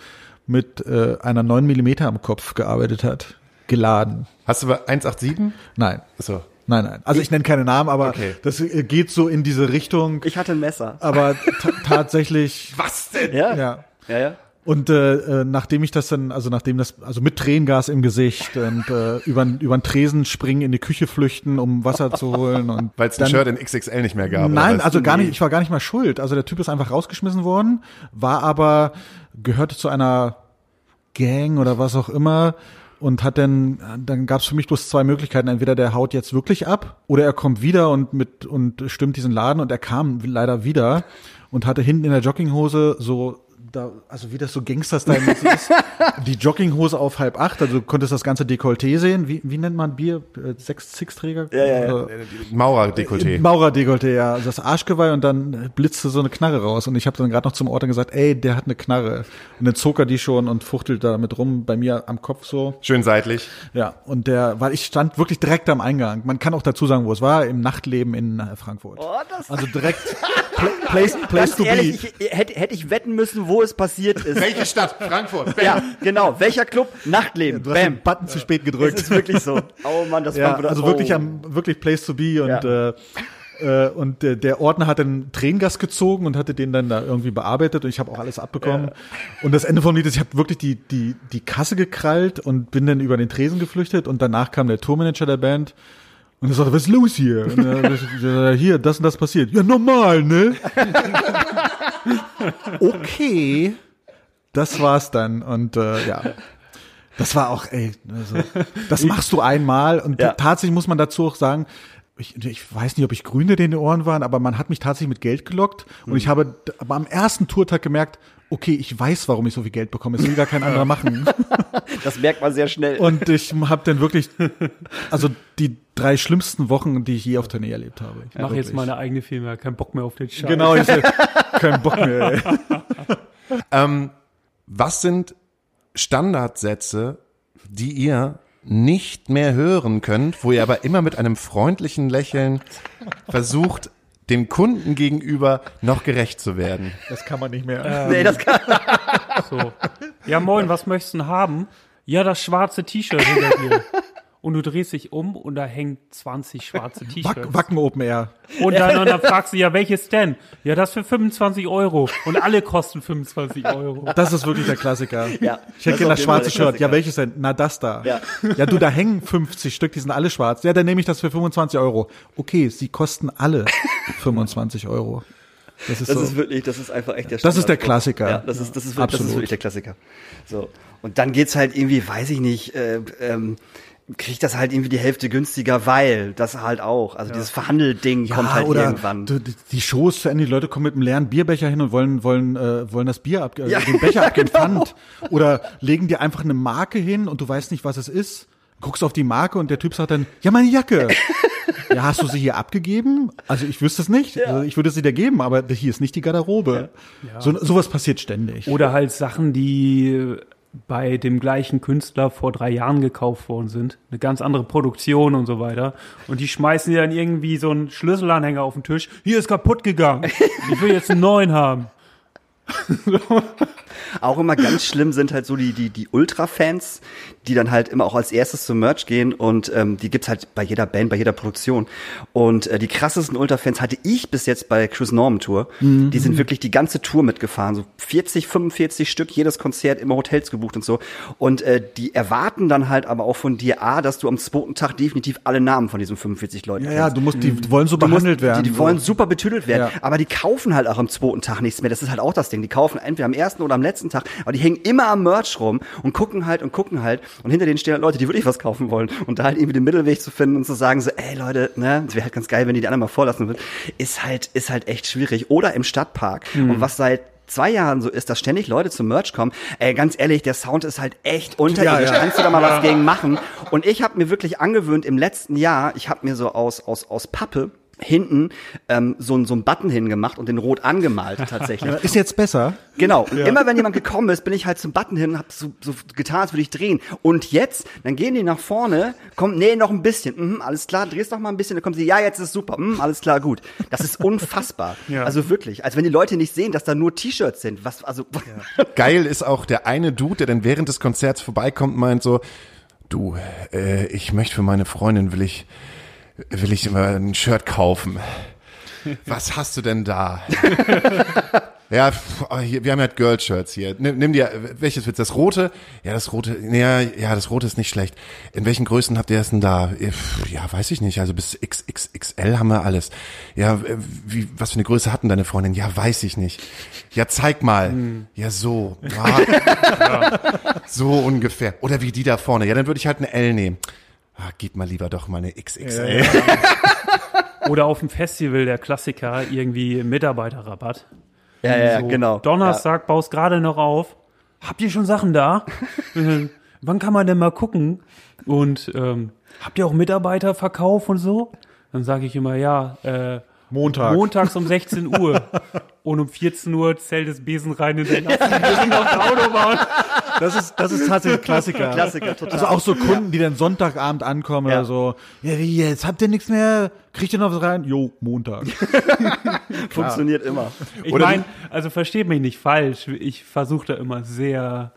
mit äh, einer 9 Millimeter am Kopf gearbeitet hat. Geladen. Hast du bei 187? Nein, Achso. nein, nein. Also ich nenne keine Namen, aber Okay. das äh, geht so in diese Richtung. ich hatte ein Messer. Aber ta- tatsächlich, Was denn? Ja? ja. Ja, ja. Und äh, äh, nachdem ich das dann, also nachdem das, also mit Tränengas im Gesicht und äh, über über den Tresen springen, in die Küche flüchten, um Wasser zu holen und Weil es ein Shirt in XXL nicht mehr gab. Nein, also gar nicht, ich war gar nicht mal schuld. Also der Typ ist einfach rausgeschmissen worden, war aber, gehörte zu einer Gang oder was auch immer und hat dann, dann gab es für mich bloß zwei Möglichkeiten. Entweder der haut jetzt wirklich ab oder er kommt wieder und mit und stimmt diesen Laden und er kam leider wieder und hatte hinten in der Jogginghose so da, also wie das so Gangster-Style ist, die Jogginghose auf halb acht, also du konntest das ganze Dekolleté sehen. Wie, wie nennt man Bier? Äh, Sechs Six-Träger? Ja, ja, ja. Oder- Maurer-Dekolleté. Maurer-Dekolleté, ja. Also das Arschgeweih und dann blitzte so eine Knarre raus. Und ich habe dann gerade noch zum Ort gesagt, ey, der hat eine Knarre. Und dann zog er die schon und fuchtelt damit rum, bei mir am Kopf so. Schön seitlich. Ja, und der, weil ich stand wirklich direkt am Eingang. Man kann auch dazu sagen, wo es war, im Nachtleben in äh, Frankfurt. Oh, das Also direkt place, place to ehrlich, be. ich, hätte, hätte ich wetten müssen, wo es passiert ist. Welche Stadt? Frankfurt. ja, genau. Welcher Club? Nachtleben. Du hast den Bam. Button zu spät gedrückt. ist wirklich so. Oh Mann, das Ja, war wieder, also oh. wirklich am, wirklich place to be und Ja. äh, Äh, und der, der Ordner hat dann Tränengas gezogen und hatte den dann da irgendwie bearbeitet und ich habe auch alles abbekommen. Und das Ende vom Lied ist, ich habe wirklich die, die, die Kasse gekrallt und bin dann über den Tresen geflüchtet und danach kam der Tourmanager der Band und er sagte, was ist los hier? Und er, hier, das und das passiert. Ja, normal, ne? okay. Das war's dann. Und äh, ja. Das war auch, ey, also, das machst du einmal und Ja. tatsächlich muss man dazu auch sagen, ich, ich weiß nicht, ob ich grün in den Ohren waren, aber man hat mich tatsächlich mit Geld gelockt und ich habe aber am ersten Tourtag gemerkt, okay, ich weiß, warum ich so viel Geld bekomme. Es will gar kein anderer machen. Das merkt man sehr schnell. Und ich habe dann wirklich, also die drei schlimmsten Wochen, die ich je auf Tournee erlebt habe. Ich mache jetzt meine eigene Filme, kein Bock mehr auf den Scheiß. Genau, ich kein Bock mehr. Ey. Ähm, was sind Standardsätze, die ihr nicht mehr hören könnt, wo ihr aber immer mit einem freundlichen Lächeln versucht, dem Kunden gegenüber noch gerecht zu werden? Das kann man nicht mehr. nee, das kann, So. Ja, moin, was möchtest du denn haben? Ja, das schwarze T-Shirt hinter dir. Und du drehst dich um und da hängen 20 schwarze Wack, T-Shirts. Wacken Open Air. Und dann, und dann fragst du, ja, welches denn? Ja, das für 25 Euro. Und alle kosten 25 Euro. Das ist wirklich der Klassiker. Ja, Ich das hätte gerne das schwarze Shirt. Ja, welches denn? Na, das da. Ja. ja, du, da hängen 50 Stück, die sind alle schwarz. Ja, dann nehme ich das für 25 Euro. Okay, sie kosten alle 25 Euro. Das ist das so. ist wirklich, das ist einfach echt der Das ist der. Klassiker. Ja, das ist, das ist, wirklich, das ist Absolut. wirklich der Klassiker. So. Und dann geht's halt irgendwie, weiß ich nicht, äh, ähm, kriegt das halt irgendwie die Hälfte günstiger, weil das halt auch, also dieses Verhandelding kommt halt oder irgendwann. die die Show ist zu Ende, die Leute kommen mit einem leeren Bierbecher hin und wollen wollen äh, wollen das Bier ab, äh, Ja, den Becher abgeben, genau. Pfand. Oder legen dir einfach eine Marke hin und du weißt nicht, was es ist. Guckst auf die Marke und der Typ sagt dann, ja, meine Jacke. ja, hast du sie hier abgegeben? Also ich wüsste es nicht. Also ich würde sie dir geben, aber hier ist nicht die Garderobe. So, sowas passiert ständig. Oder halt Sachen, die bei dem gleichen Künstler vor drei Jahren gekauft worden sind. Eine ganz andere Produktion und so weiter. Und die schmeißen dir dann irgendwie so einen Schlüsselanhänger auf den Tisch. Hier ist kaputt gegangen. Ich will jetzt einen neuen haben. Auch immer ganz schlimm sind halt so die, die, die Ultra-Fans, die dann halt immer auch als erstes zum Merch gehen und ähm, die gibt's halt bei jeder Band, bei jeder Produktion. Und äh, die krassesten Ultra-Fans hatte ich bis jetzt bei Chris Norman Tour. Die sind wirklich die ganze Tour mitgefahren, so 40, 45 Stück, jedes Konzert, immer Hotels gebucht und so. Und äh, die erwarten dann halt aber auch von dir, A, dass du am zweiten Tag definitiv alle Namen von diesen 45 Leuten ja, kennst. ja, du musst, die wollen so Du musst- behandelt werden. Die, die so. wollen super betüdelt werden, Ja. aber die kaufen halt auch am zweiten Tag nichts mehr. Das ist halt auch das Ding. Die kaufen entweder am ersten oder am letzten Tag, aber die hängen immer am Merch rum und gucken halt und gucken halt. Und hinter denen stehen halt Leute, die wirklich was kaufen wollen. Und da halt irgendwie den Mittelweg zu finden und zu sagen so, ey Leute, ne, es wäre halt ganz geil, wenn die die anderen mal vorlassen würden, ist halt, ist halt echt schwierig. Oder im Stadtpark. Und was seit zwei Jahren so ist, dass ständig Leute zum Merch kommen. Ey, ganz ehrlich, der Sound ist halt echt unterirdisch. Ja, ja. Kannst du da mal was gegen machen? Und ich habe mir wirklich angewöhnt im letzten Jahr, ich habe mir so aus, aus, aus Pappe hinten ähm, so, ein- so ein Button hingemacht und den rot angemalt tatsächlich. Ist jetzt besser. Genau. Und immer wenn jemand gekommen ist, bin ich halt zum Button hin und hab so, so getan, als würde ich drehen. Und jetzt, dann gehen die nach vorne, kommen, nee, noch ein bisschen. Mhm, alles klar, drehst noch mal ein bisschen, dann kommen sie, ja, jetzt ist super. Mhm, alles klar, gut. Das ist unfassbar. Also wirklich. Als wenn die Leute nicht sehen, dass da nur T-Shirts sind. Was, also, Geil ist auch der eine Dude, der dann während des Konzerts vorbeikommt und meint so, du, äh, ich möchte für meine Freundin, will ich, will ich immer ein Shirt kaufen. Was hast du denn da? Ja, oh, hier, wir haben ja Girl-Shirts hier. Nimm, nimm dir, welches willst du? Das rote? Ja, das rote, ja, ja, das rote ist nicht schlecht. In welchen Größen habt ihr das denn da? Ja, weiß ich nicht. Also bis XXXL haben wir alles. Ja, wie, was für eine Größe hatten deine Freundin? Ja, weiß ich nicht. Ja, zeig mal. Ja, so. Ah, So ungefähr. Oder wie die da vorne. Ja, dann würde ich halt eine L nehmen. Ah, gib mal lieber doch mal eine XXL. Oder auf dem Festival der Klassiker irgendwie Mitarbeiterrabatt. ja, ja, ja, So, genau. Donnerstag baust gerade noch auf. Habt ihr schon Sachen da? Äh, Wann kann man denn mal gucken? Und ähm, habt ihr auch Mitarbeiterverkauf und so? Dann sage ich immer, ja, äh, Montag. montags um 16 Uhr. Und um 14 Uhr zählt das Besen rein in den Lasten. Wir sind auf der Autobahn. Das ist, das ist tatsächlich ein Klassiker. Klassiker, total. Also auch so Kunden, die dann Sonntagabend ankommen Ja. oder so. Ja, wie jetzt? Habt ihr nichts mehr? Kriegt ihr noch was rein? Jo, Montag. Funktioniert immer. Ich Oder meine, also versteht mich nicht falsch. Ich versuche da immer sehr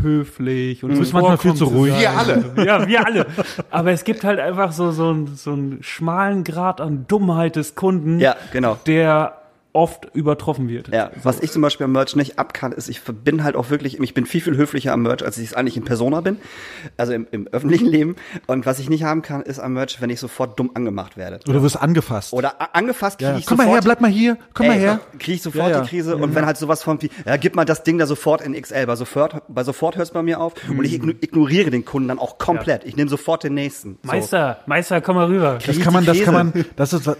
höflich und Du bist manchmal viel zu ruhig. sein. Wir alle. Ja, wir alle. Aber es gibt halt einfach so, so, einen- so einen schmalen Grad an Dummheit des Kunden, Ja, genau. der oft übertroffen wird. Ja, was ich zum Beispiel am Merch nicht abkann, ist, ich bin halt auch wirklich, ich bin viel, viel höflicher am Merch, als ich es eigentlich in Persona bin. Also im, im öffentlichen Leben. Und was ich nicht haben kann, ist am Merch, wenn ich sofort dumm angemacht werde. Oder du wirst angefasst. Oder angefasst kriege ja. ich Komm sofort. mal her, bleib mal hier, komm mal Ey, her. Kriege ich sofort Ja, ja. die Krise und wenn halt sowas von wie, ja, gib mal das Ding da sofort in XL, bei sofort, bei sofort hört es bei mir auf und ich igno- ignoriere den Kunden dann auch komplett. Ich nehme sofort den nächsten. So. Meister, Meister, komm mal rüber. Das kann man, das kann man, das ist, also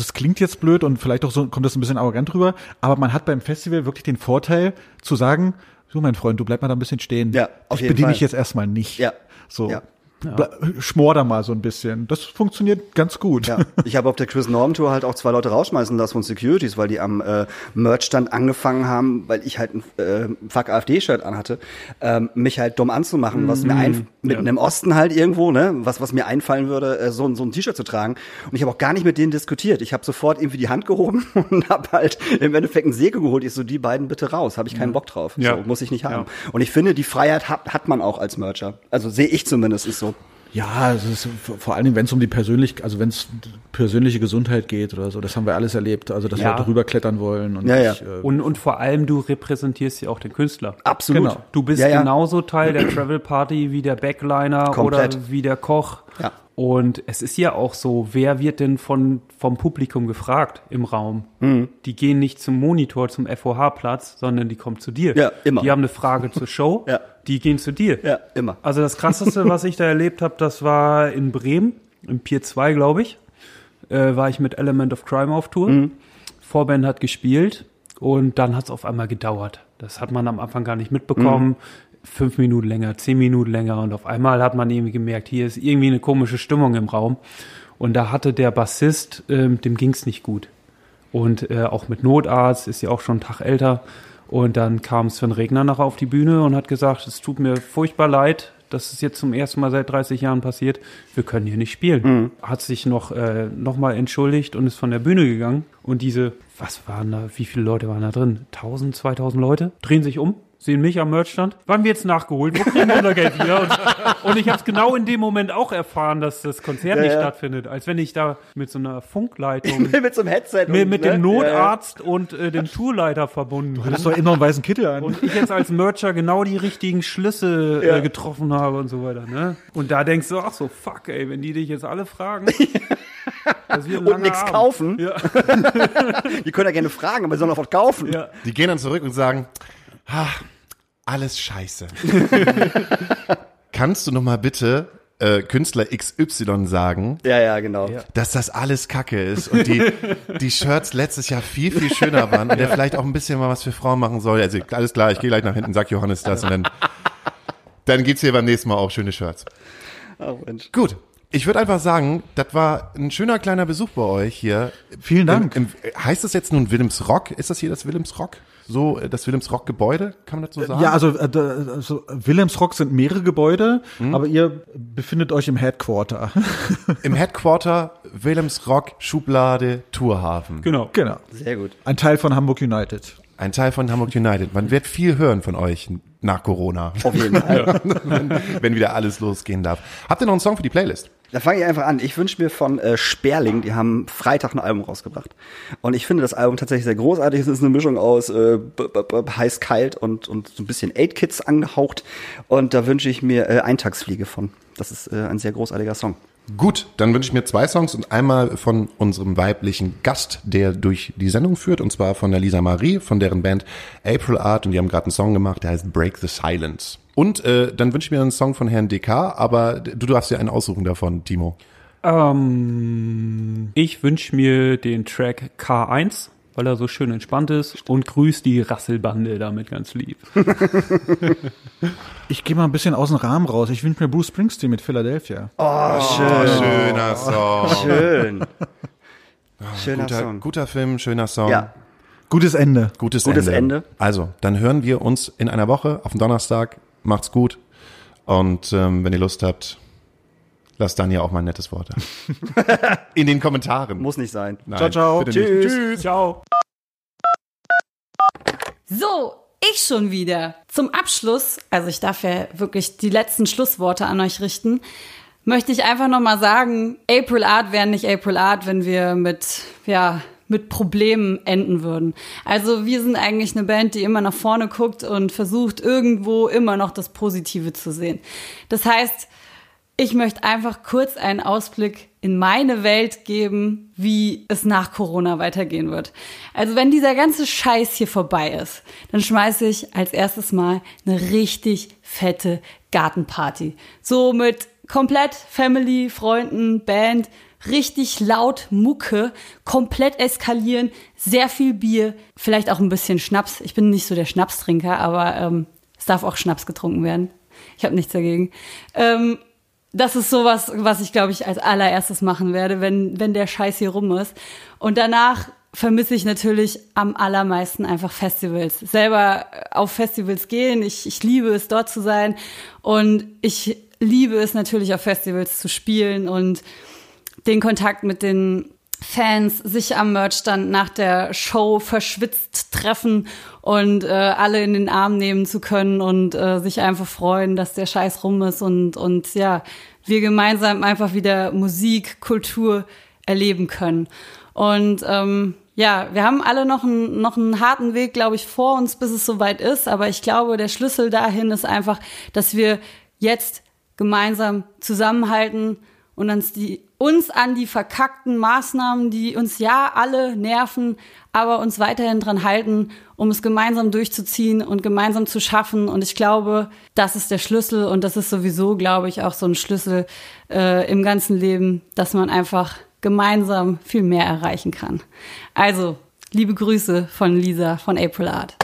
es klingt jetzt blöd und vielleicht auch so, kommt das ein bisschen arrogant rüber, aber man hat beim Festival wirklich den Vorteil zu sagen, du mein Freund, du bleib mal da ein bisschen stehen. Ja, auf ich jeden bediene Fall. dich jetzt erstmal nicht. Ja. So. Ja. Ble- Schmor da mal so ein bisschen. Das funktioniert ganz gut. Ja, ich habe auf der Chris Norm Tour halt auch zwei Leute rausschmeißen lassen von Securities, weil die am äh, Merchstand angefangen haben, weil ich halt ein äh, Fuck AfD-Shirt anhatte, ähm, mich halt dumm anzumachen, was mir ein, mitten im Osten halt irgendwo, ne, was was mir einfallen würde, äh, so, ein- so ein T-Shirt zu tragen. Und ich habe auch gar nicht mit denen diskutiert. Ich habe sofort irgendwie die Hand gehoben und habe halt im Endeffekt einen Säge geholt. Ich so, die beiden bitte raus, habe ich keinen Bock drauf. Ja. So, muss ich nicht haben. Ja. Und ich finde, die Freiheit hat, hat man auch als Mercher. Also sehe ich zumindest, ist so. Ja, es ist vor allen Dingen, wenn es um die persönlich, also wenn es persönliche Gesundheit geht oder so, das haben wir alles erlebt. Also dass Ja. Leute rüberklettern wollen und Ja, ja. ich, äh, Und, und vor allem, du repräsentierst ja auch den Künstler. Absolut. Genau. Du bist Ja, ja. genauso Teil der Travel Party wie der Backliner Komplett. oder wie der Koch. Ja. Und es ist ja auch so, wer wird denn von, vom Publikum gefragt im Raum? Mhm. Die gehen nicht zum Monitor, zum FOH-Platz, sondern die kommen zu dir. Ja, immer. Die haben eine Frage zur Show, Ja. die gehen zu dir. Ja, immer. Also das Krasseste, was ich da erlebt habe, das war in Bremen, im Pier 2, glaube ich. Äh, war ich mit Element of Crime auf Tour. Mhm. Vorband hat gespielt und dann hat es auf einmal gedauert. Das hat man am Anfang gar nicht mitbekommen. Mhm. Fünf Minuten länger, zehn Minuten länger und auf einmal hat man irgendwie gemerkt, hier ist irgendwie eine komische Stimmung im Raum. Und da hatte der Bassist, ähm, dem ging's nicht gut. Und äh, auch mit Notarzt, ist ja auch schon einen Tag älter. Und dann kam Sven Regner nachher auf die Bühne und hat gesagt, es tut mir furchtbar leid, dass es jetzt zum ersten Mal seit 30 Jahren passiert. Wir können hier nicht spielen. Hat sich noch, äh, noch mal entschuldigt und ist von der Bühne gegangen. Und diese, was waren da, wie viele Leute waren da drin? 1000, 2000 Leute? Drehen sich um, sehen mich am Merchstand. Wann wird's nachgeholt? Wo kriegen wir unser Geld wieder? Und, und ich habe es genau in dem Moment auch erfahren, dass das Konzert nicht ja. stattfindet. Als wenn ich da mit so einer Funkleitung mit so einem Headset. mit, und, mit ne? dem Ja, ja. Notarzt und äh, dem Tourleiter verbunden du hast doch immer einen weißen Kittel an. Und ich jetzt als Mercher genau die richtigen Schlüsse Ja. äh, getroffen habe und so weiter. Ne? Und da denkst du, ach so, fuck, ey, wenn die dich jetzt alle fragen. wird Und nichts kaufen. Ja, Die können ja gerne fragen, aber sie sollen auch was kaufen. ja. Die gehen dann zurück und sagen, ah, alles scheiße. Kannst du noch mal bitte äh, Künstler XY sagen, Ja, ja, genau. Dass das alles Kacke ist und die, die Shirts letztes Jahr viel, viel schöner waren und der vielleicht auch ein bisschen mal was für Frauen machen soll. Also alles klar, ich gehe gleich nach hinten, sag Johannes das und dann, dann gibt's hier beim nächsten Mal auch schöne Shirts. Oh, Mensch. Gut. Ich würde einfach sagen, das war ein schöner kleiner Besuch bei euch hier. Vielen Dank. Im, im, heißt das jetzt nun Willems Rock? Ist das hier das Willems Rock? So, äh, das Willems Rock Gebäude? Kann man das so sagen? Ja, also, äh, also Wilhelmsrock sind mehrere Gebäude, Mhm. aber ihr befindet euch im Headquarter. Im Headquarter Willems Rock Schublade Tourhafen. Genau. genau. Sehr gut. Ein Teil von Hamburg United. Ein Teil von Hamburg United. Man wird viel hören von euch nach Corona, Auf jeden Fall. wenn wieder alles losgehen darf. Habt ihr noch einen Song für die Playlist? Da fange ich einfach an. Ich wünsche mir von äh, Sperling, die haben Freitag ein Album rausgebracht. Und ich finde das Album tatsächlich sehr großartig. Es ist eine Mischung aus äh, b- heiß-kalt und, und so ein bisschen 8-Kids angehaucht. Und da wünsche ich mir äh, Eintagsfliege von. Das ist äh, ein sehr großartiger Song. Gut, dann wünsche ich mir zwei Songs und einmal von unserem weiblichen Gast, der durch die Sendung führt, und zwar von der Lisa Marie, von deren Band April Art, und die haben gerade einen Song gemacht, der heißt Break the Silence. Und äh, dann wünsche ich mir einen Song von Herrn DK, aber du darfst dir einen aussuchen davon, Timo. Ähm, ich wünsche mir den Track K1, weil er so schön entspannt ist und grüß die Rasselbande damit ganz lieb. Ich gehe mal ein bisschen aus dem Rahmen raus. Ich wünsche mir Bruce Springsteen mit Philadelphia. Oh, schön. schöner Song. Schön. Schöner Guter, Song. guter Film, schöner Song. Ja. Gutes Ende. Gutes, Gutes Ende. Ende. Also, dann hören wir uns in einer Woche auf den Donnerstag. Macht's gut. Und ähm, wenn ihr Lust habt, lasst dann ja auch mal ein nettes Wort da. In den Kommentaren. Muss nicht sein. Nein, Ciao, ciao. bitte nicht. Tschüss. Tschüss. Ciao. So, ich schon wieder. Zum Abschluss, also ich darf ja wirklich die letzten Schlussworte an euch richten, möchte ich einfach nochmal sagen, April Art wäre nicht April Art, wenn wir mit, ja, mit Problemen enden würden. Also wir sind eigentlich eine Band, die immer nach vorne guckt und versucht irgendwo immer noch das Positive zu sehen. Das heißt, ich möchte einfach kurz einen Ausblick in meine Welt geben, wie es nach Corona weitergehen wird. Also wenn dieser ganze Scheiß hier vorbei ist, dann schmeiße ich als erstes mal eine richtig fette Gartenparty. So mit komplett Family, Freunden, Band, richtig laut Mucke, komplett eskalieren, sehr viel Bier, vielleicht auch ein bisschen Schnaps. Ich bin nicht so der Schnapstrinker, aber ähm, es darf auch Schnaps getrunken werden. Ich habe nichts dagegen. Ähm, das ist sowas, was ich, glaube ich, als allererstes machen werde, wenn, wenn der Scheiß hier rum ist. Und danach vermisse ich natürlich am allermeisten einfach Festivals. Selber auf Festivals gehen. Ich, ich liebe es, dort zu sein. Und ich liebe es natürlich auf Festivals zu spielen und den Kontakt mit den Fans sich am Merchstand nach der Show verschwitzt treffen und äh, alle in den Arm nehmen zu können und äh, sich einfach freuen, dass der Scheiß rum ist und, und ja, wir gemeinsam einfach wieder Musik, Kultur erleben können. Und ähm, ja, wir haben alle noch einen, noch einen harten Weg, glaube ich, vor uns, bis es soweit ist. Aber ich glaube, der Schlüssel dahin ist einfach, dass wir jetzt gemeinsam zusammenhalten und uns, die, uns an die verkackten Maßnahmen, die uns ja alle nerven, aber uns weiterhin dran halten, um es gemeinsam durchzuziehen und gemeinsam zu schaffen. Und ich glaube, das ist der Schlüssel und das ist sowieso, glaube ich, auch so ein Schlüssel äh, im ganzen Leben, dass man einfach gemeinsam viel mehr erreichen kann. Also, liebe Grüße von Lisa von April Art.